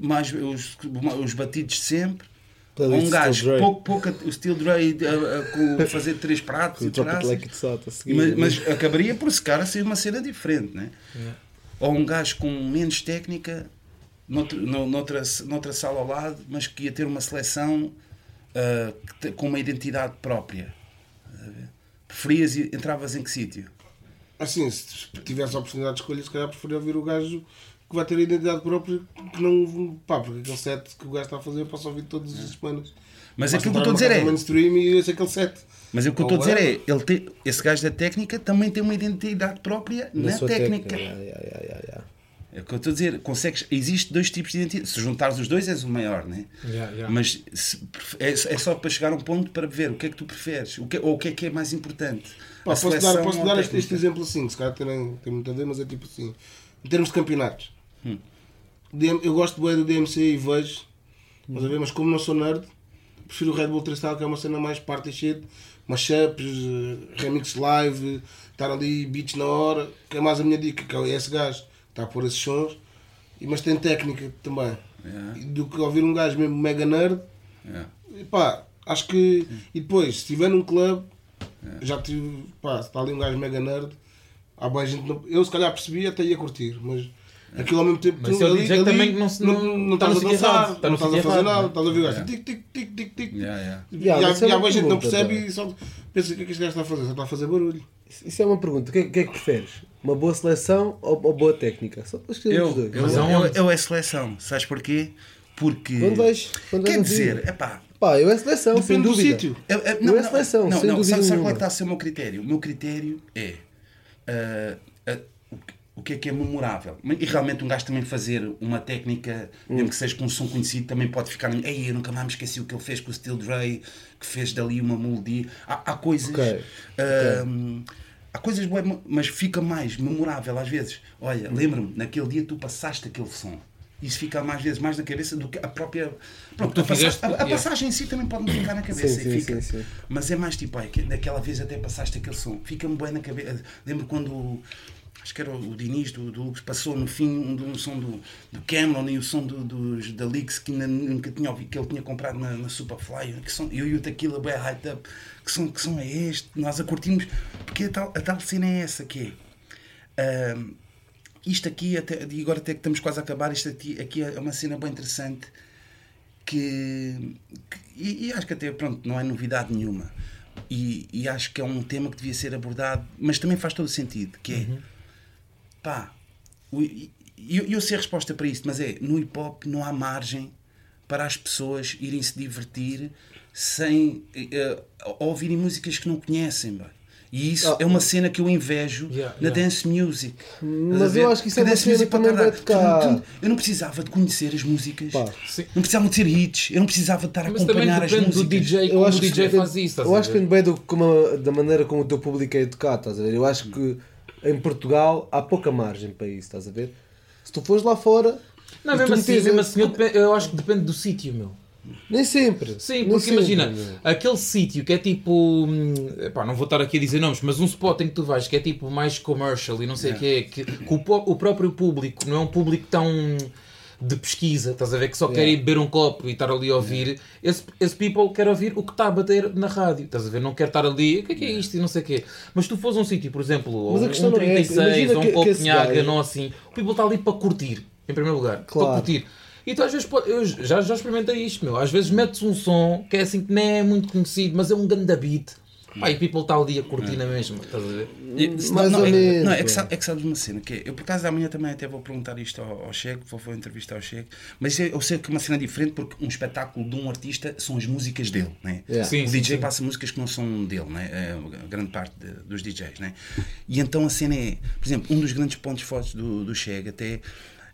mais os, os batidos de sempre. Playlist um gajo, pouco, pouco, o Steel Dre a, a- com fazer três pratos e caraças. Like seguir. Mas, mas acabaria por esse cara ser uma cena diferente, né? Ou um gajo com menos técnica noutro- no- noutra, noutra sala ao lado, mas que ia ter uma seleção te- com uma identidade própria. Preferias ir, entravas em que sítio? Assim, se tivesse a oportunidade de escolha, se calhar preferia ouvir o gajo que vai ter a identidade própria, que não. pá, porque aquele set que o gajo está a fazer eu posso ouvir todas as semanas. Mas Basta aquilo que eu estou a dizer é. mainstream e esse é aquele set. Mas o que eu estou a dizer é, ele tem, esse gajo da técnica também tem uma identidade própria na, sua técnica. Yeah, yeah, yeah, yeah. É o que eu estou a dizer. Consegues, existe dois tipos de identidade. Se juntares os dois, és o maior, né? Yeah, yeah. Mas se- é, é só para chegar a um ponto para ver o que é que tu preferes, o que, ou o que é que é mais importante. Pá, posso dar, posso dar este, este exemplo assim, que se calhar tem, tem muito a ver, mas é tipo assim. Em termos de campeonatos, Hum. DM eu gosto bem do DMC e vejo, mas, a ver, mas como não sou nerd, prefiro o Red Bull Tristal, que é uma cena mais party shit, mashups, eh, remix live, estar ali beats na hora, que é mais a minha dica, que é esse gajo, está a pôr esses sons, e- mas tem técnica também. Yeah. Do que ouvir um gajo mesmo mega nerd, Yeah. e pá, acho que. E depois, se estiver num clube, já tive. Pá, se está ali um gajo mega nerd, há bem gente. Não, eu se calhar percebi até ia curtir, mas aquilo ao mesmo tempo. Mas tu é o DJ também que não se- não- não está no estás a dançar, não estás a fazer errado, nada, não é? estás a ouvir o gajo Yeah. tic, tic, tic, tic, tic. Yeah, yeah. E Yeah, é e há uma bem gente que não percebe e só pensa o que é que este gajo está a fazer, só está a fazer barulho. Isso é uma pergunta. O que é, o que é que preferes? Uma boa seleção ou, ou boa técnica? Só para escolher Eu, os dois. eu, eu, eu é seleção, sabes porquê? Porque. Quando vais, quando Quer dizer, é pá. Pá, eu é seleção, sem Depende do dúvida. sítio. Eu, eu- Não é seleção, não, sem não, dúvida sabe, sabe qual é que está a ser o meu critério? O meu critério é ah, o que- é que é memorável. E realmente um gajo também fazer uma técnica, Hum. mesmo que seja com um som conhecido, também pode ficar. Ei, eu nunca mais me esqueci o que ele fez com o Steel Dre, que fez dali uma melodia. Há, há coisas. Ok, ah, Há coisas boas, mas fica mais memorável às vezes. Olha, lembra-me, naquele dia tu passaste aquele som. Isso fica mais vezes mais na cabeça do que a própria. Pronto, tu a, fizeste- a- a passagem em si também pode me ficar na cabeça. Sim, sim, fica. sim. Mas é mais tipo, ai, que naquela vez até passaste aquele som. Fica-me bem na cabeça. Lembro quando. Acho que era o Diniz do, do Lux, passou no fim um, um som do, do Cameron e o som do, dos, da Leaks que ainda nunca tinha ouvido, que ele tinha comprado na, na Superfly. Que som, eu e o Tequila bem hyped up. Que som, que som é este? Nós a curtimos. Porque a tal, a tal cena é essa que é. ahm, isto aqui, até, e agora até que estamos quase a acabar, isto aqui, aqui é uma cena bem interessante que, que- e, e acho que até pronto não é novidade nenhuma e, e acho que é um tema que devia ser abordado mas também faz todo o sentido que é pá o- e- e eu, eu sei a resposta para isto mas é no hip hop não há margem para as pessoas irem se divertir sem eh, ouvirem músicas que não conhecem bem. e isso Ah, é uma cena que eu invejo Yeah, na yeah. dance music. Mas eu acho que isso é uma dance cena music que também vai tocar. Eu não precisava de conhecer as músicas. Pá. Sim. Não precisavam de ser hits, eu não precisava de estar a Mas também acompanhar as depende do músicas. DJ, Eu o acho que DJ depende- faz isso. Eu a acho que depende bem do, como, da maneira como o teu público é educado, estás a ver? Eu acho que em Portugal há pouca margem para isso, estás a ver? Se tu fores lá fora. Não, mesmo assim, mesmo assim eu, eu acho que depende do sítio, meu. Nem sempre. Sim, porque sempre, imagina, meu. aquele sítio que é tipo. hum, epá, não vou estar aqui a dizer nomes, mas um spot em que tu vais que é tipo mais commercial e não sei o que que, que o, o próprio público não é um público tão de pesquisa, estás a ver? Que só quer ir beber um copo e estar ali a ouvir. Esse, esse people quer ouvir o que está a bater na rádio, estás a ver? Não quer estar ali, o que é que é isto e não sei o quê. Mas se tu fores a um sítio, por exemplo, Mas a um, um não é essa. 36 Imagina ou um que- que Copenhaga, não assim, o people está ali para curtir, em primeiro lugar. Para Claro. curtir. E tu às vezes pode- eu já, já experimentei isto, meu. Às vezes metes um som que é assim que nem é muito conhecido, mas é um ganda beat. Pá, e people está ali a curtir na mesma, estás a ver? Mais não, ou é, menos, não, é que, pá. sabe- é que sabes uma cena que é, eu por acaso amanhã também até vou perguntar isto ao, ao Chego, vou, vou entrevistar ao Chego, mas é- eu sei que é uma cena diferente porque um espetáculo de um artista são as músicas dele, né? Yeah. Sim, o sim, DJ sim. passa músicas que não são dele, né? É a grande parte de- dos DJs, né? E então a cena é, por exemplo, um dos grandes pontos fortes do, do Chega até,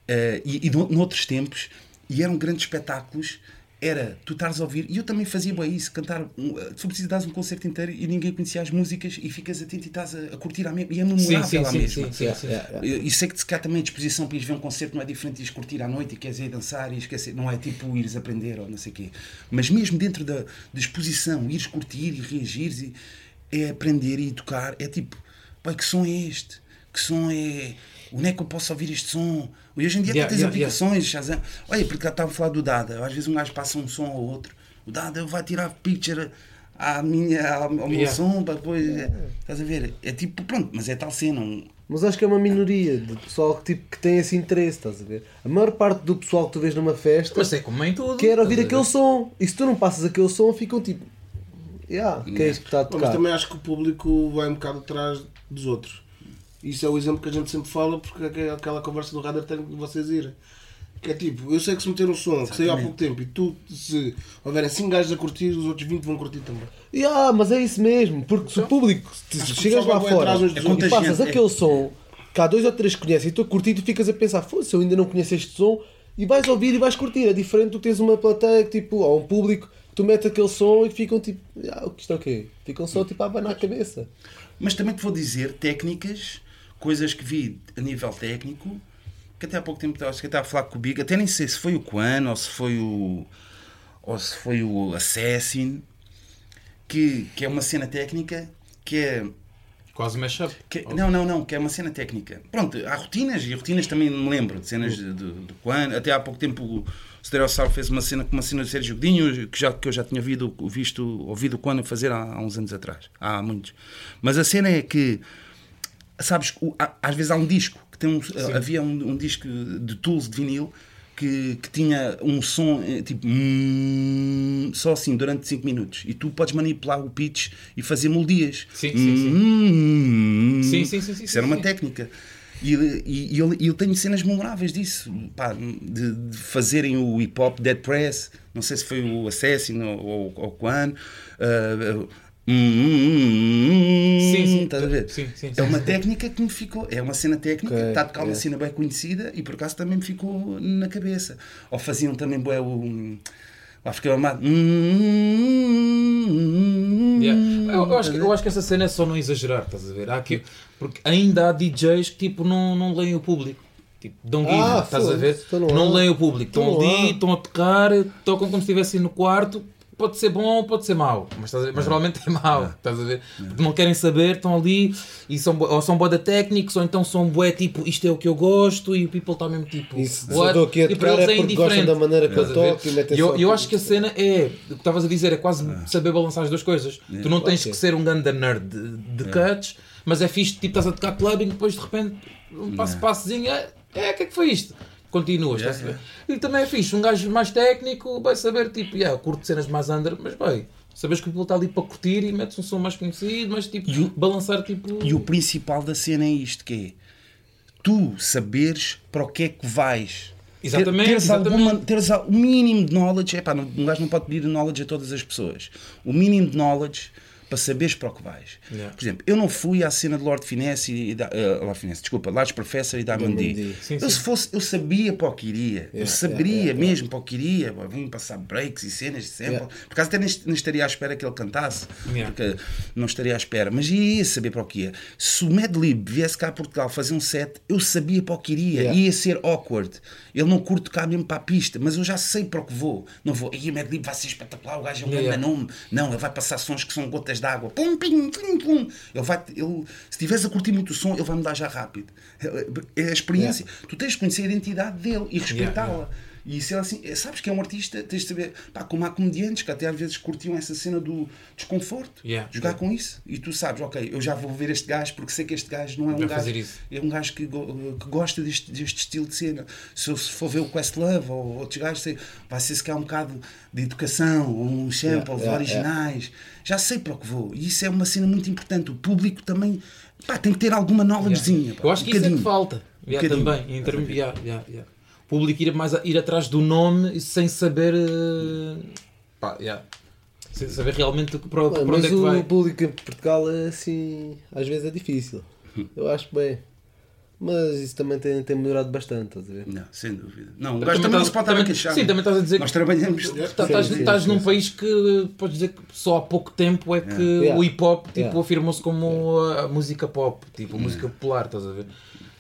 eh, e, e no, noutros tempos, e eram grandes espetáculos era tu estares a ouvir, e eu também fazia bem isso, cantar, um, tu precisares um concerto inteiro e ninguém conhecia as músicas e ficas atento e estás a, a curtir a mesma, e é memorável Sim, sim, à sim, mesma. sim, sim, e sei que se cá também a disposição para ires ver um concerto não é diferente de ires curtir à noite e queres ir dançar e esquecer, não é tipo ires aprender ou não sei o quê. Mas mesmo dentro da, da exposição, ires curtir e reagires, e, é aprender e tocar, é tipo, pai, que som é este? Que som é. Onde é que eu posso ouvir este som? E hoje em dia Yeah, até tens yeah, aplicações, Shazam. Olha, porque já estava a falar do Dada. Às vezes um gajo passa um som ao outro. O Dada vai tirar picture à minha, ao, meu Yeah. som para depois. é, Estás a ver? É tipo, pronto, mas é tal cena. um- Mas acho que é uma minoria de pessoal que, tipo, que tem esse interesse, estás a ver? A maior parte do pessoal que tu vês numa festa Mas é como em tudo. quer ouvir aquele som. E se tu não passas aquele som, ficam tipo. Yeah, que é isto que está a Mas tocar? também acho que o público vai um bocado atrás dos outros. Isso é o exemplo que a gente sempre fala, porque é aquela conversa do radar tem de vocês irem. Que é tipo, eu sei que se meter um som que saiu há pouco tempo e tu, se houverem 5 gajos a curtir, os outros 20 vão curtir também. Yeah, mas é isso mesmo, porque se o público, se Acho que o chegas pessoal lá vai fora atrás uns dos e outros. passas É aquele som que há dois ou três que conhecem e tu a curtir, tu ficas a pensar, foda-se, eu ainda não conheço este som e vais ouvir e vais curtir. É diferente tu tens uma plateia que tipo, ou um público, tu metes aquele som e ficam tipo, ah, o que isto é o quê? Ficam só tipo a abanar a cabeça. Mas também te vou dizer técnicas, coisas que vi a nível técnico, que até há pouco tempo acho que estava a falar com o Big, até nem sei se foi o Quan ou se foi o. ou se foi o Assassin, que, que é uma cena técnica que é. Quase mashup. que- não, não, não, que é uma cena técnica. Pronto, há rotinas e rotinas também me lembro de cenas do do Quan. Até há pouco tempo o Stereossauro fez uma cena com uma cena de Sérgio Godinho, que, já, que eu já tinha ouvido, visto, ouvido o Quan fazer há, há uns anos atrás. Há muitos. Mas a cena é que sabes, às vezes há um disco que tem um, havia um, um disco de tools de vinil que, que tinha um som eh, tipo hum, só assim durante 5 minutos. E tu podes manipular o pitch e fazer melodias. Sim, sim, sim. Hum, Sim, sim, sim, sim, isso era uma técnica. E, e, e eu, eu tenho cenas memoráveis disso pá, de, de fazerem o hip hop Dead Press não sei se foi o Assassin ou, ou, ou o Quan uh, hum, hum, hum, Sim, sim. estás a ver? Sim, sim, é uma técnica que me ficou, é uma cena técnica, está a tocar uma cena bem conhecida e por acaso também me ficou na cabeça. Ou faziam também bué o. Lá ficava amado. Yeah. Eu, eu acho que, eu acho que essa cena é só não exagerar, estás a ver? Há aqui, porque ainda há DJs que tipo, não, não leem o público. Tipo, dão guisa, Ah, estás a ver? não leem o público. Estão ali, estão a tocar, tocam como se estivessem no quarto. Pode ser bom, pode ser mau, mas, mas normalmente é mau, estás a ver? Porque não querem saber, estão ali e são, ou são boda técnicos, ou então são bué tipo isto é o que eu gosto e o people está mesmo tipo. Isso, se what? aqui a E para tocar eles é gostam indiferente, da maneira que eu toco e eu, eu acho que a cena é o que estavas a dizer, é quase saber balançar as duas coisas. Tu não tens ser. que ser um ganda nerd de, de cuts, mas é fixe, tipo, estás a tocar clubbing e depois de repente um passo passozinho, é, é, o que é que foi isto? Continuas, estás a ver? E também é fixe, um gajo mais técnico vai saber, tipo, yeah, curto cenas mais under, mas bem, sabes que o está ali para curtir e metes um som mais conhecido, mas tipo, E o- balançar tipo. E o principal da cena é isto: que é tu saberes para o que é que vais. Exatamente, Ter- teres, exatamente. Alguma, teres o mínimo de knowledge. Epá, não- um gajo não pode pedir knowledge a todas as pessoas. O mínimo de knowledge para saberes para o que vais. Yeah. Por exemplo, eu não fui à cena de Lord Finesse e da, eh, Lord Finesse, desculpa, Large Professor e Diamond Diamond D. D. Sim, Eu sim. se fosse, eu sabia para o que iria. eu saberia yeah, yeah, mesmo para o que iria. Vim passar breaks e cenas de sample. Yeah. Por acaso até nem, nem estaria à espera que ele cantasse. Yeah. Porque não estaria à espera. Mas iria saber para o que ia. Se o Madlib viesse cá a Portugal fazer um set, eu sabia para o que iria. Yeah. Ia ser awkward. Ele não curte cá mesmo para a pista, mas eu já sei para o que vou. Não vou. E o Madlib vai ser espetacular, o gajo é um Yeah. grande nome. Não, ele vai passar sons que são gotas de água. Pum, pim, pum, pum. Ele vai, ele, se estivesse a curtir muito o som, ele vai mudar já rápido. É a experiência. Tu tens de conhecer a identidade dele e respeitá-la. Yeah, E se ela assim, é, sabes que é um artista, tens de saber, pá, como há comediantes que até às vezes curtiam essa cena do desconforto, Yeah, jogar yeah. com isso. E tu sabes, ok, eu já vou ver este gajo porque sei que este gajo não é um Vai gajo, isso. é um gajo que, que gosta deste, deste estilo de cena. Se eu for ver o Questlove ou outros gajos, sei, vai ser se calhar um bocado de educação, ou um sample Yeah, yeah, originais. Já sei para o que vou. E isso é uma cena muito importante. O público também pá, tem que ter alguma knowledgezinha. pá, Eu acho um que isso é que bocadinho. falta. Yeah, bocadinho. também, em termos, yeah, yeah, yeah. O público ir, mais a- ir atrás do nome e sem saber. eh, pá, yeah. Sem saber realmente para, para Mano, onde mas é que o vai. público em Portugal é assim, às vezes é difícil. Eu acho bem. mas isso também tem, tem melhorado bastante, estás a ver? Não, sem dúvida. Não, o Também gajo também não se pode estar a queixar. Sim, também estás a dizer Nós que trabalhamos. tá- estás, sim, num sim. país que podes dizer que só há pouco tempo é que Yeah. o hip hop tipo, Yeah. afirmou-se como a música pop, tipo a música popular, estás a ver?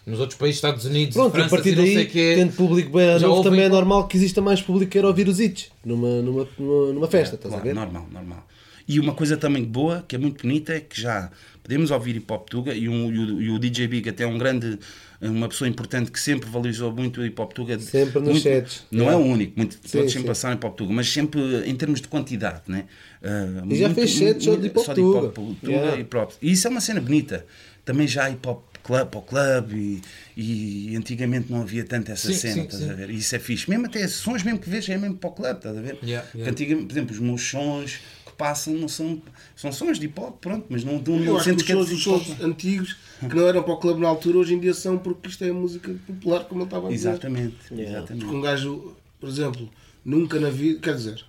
Nos outros países, Estados Unidos, Pronto, França, a partir daí, quê, tendo público bem Já novo, houve também é normal que exista mais público que ir ouvir os hits numa, numa, numa, numa festa, estás a Claro, ver? normal, normal. E uma coisa também boa, que é muito bonita, é que já podemos ouvir hip hop Tuga e, um, e, o, e o DJ Big até é um grande, uma pessoa importante que sempre valorizou muito o hip hop Tuga. Sempre nos muito, chats. Não é Yeah. o único, muito, Sim, todos sempre sim. passaram hip hop Tuga, mas sempre em termos de quantidade, né? Ah, E já fez sets só de hip hop só de hip hop Tuga. Tuga Yeah. e props. E isso é uma cena bonita. Também já hip hop club ao club e, e antigamente não havia tanto essa Sim, cena, sim, estás sim. a ver? E isso é fixe. Mesmo até sons mesmo que vês é mesmo para o club, estás a ver? Yeah, yeah. antigamente, por exemplo, os meus sons que passam não são, são sons de hip hop, pronto, mas não, não, Eu não acho que os é de os hop. shows antigos que não eram para o clube na altura, hoje em dia são porque isto é música popular, como eu estava a dizer. Exatamente, Porque exatamente. um gajo, por exemplo, nunca na vida, quer dizer,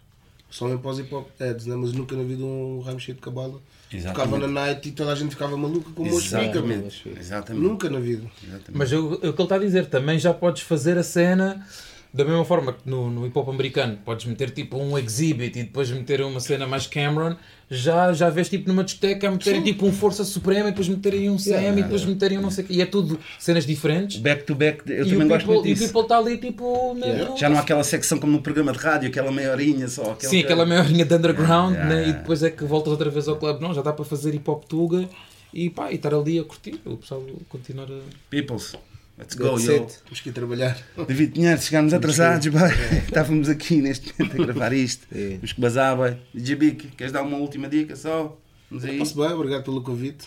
somente para os hip hop heads, né? mas nunca na vida um ramo cheio de cabala Exatamente. tocava na night e toda a gente ficava maluca como hoje fica. meu. Exatamente. Nunca na vida. Exatamente. Mas eu- o que ele está a dizer, também já podes fazer a cena da mesma forma que no, no hip hop americano podes meter tipo um exhibit e depois meter uma cena mais Cameron, já, já vês tipo numa discoteca a meterem tipo um Força Suprema e depois meterem um Sam e depois meterem um não sei o quê. E é tudo cenas diferentes. Back to back, eu e também o gosto people, muito e o disso. people está ali tipo. mesmo- Já não há aquela secção como no programa de rádio, aquela meia horinha só. aquele Sim, que- aquela meia horinha de underground Yeah, né? yeah. e depois é que voltas outra vez ao clube. Não, já dá para fazer hip hop tuga e pá, e estar ali a curtir. O pessoal continuar a. Peoples, let's go, That's yo. it. Temos que ir trabalhar. David Pinheiro, chegámos atrasados, estávamos aqui neste momento a gravar isto. É. Temos que bazar, bem. GB, queres dar uma última dica só? Vamos aí. Passo bem, obrigado pelo convite.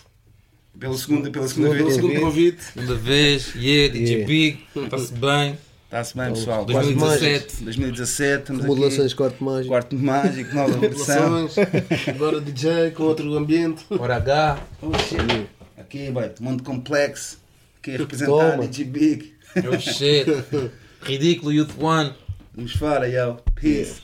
Pela segunda, pela segunda Pelo vez. segundo convite. Segunda vez, yeah, DJ Yeah. Big, está-se bem. Está-se bem, pessoal. 2017. 2017, estamos Remodelações aqui. quarto mágico. Quarto mágico, nova versão. Agora DJ com outro ambiente. Hora H. Oh, shit. Aqui, bem, mundo complexo. Aqui a representar Toma. DJ Big. Oh shit. Ridículo, Youth One. Vamos fora, yo. Peace.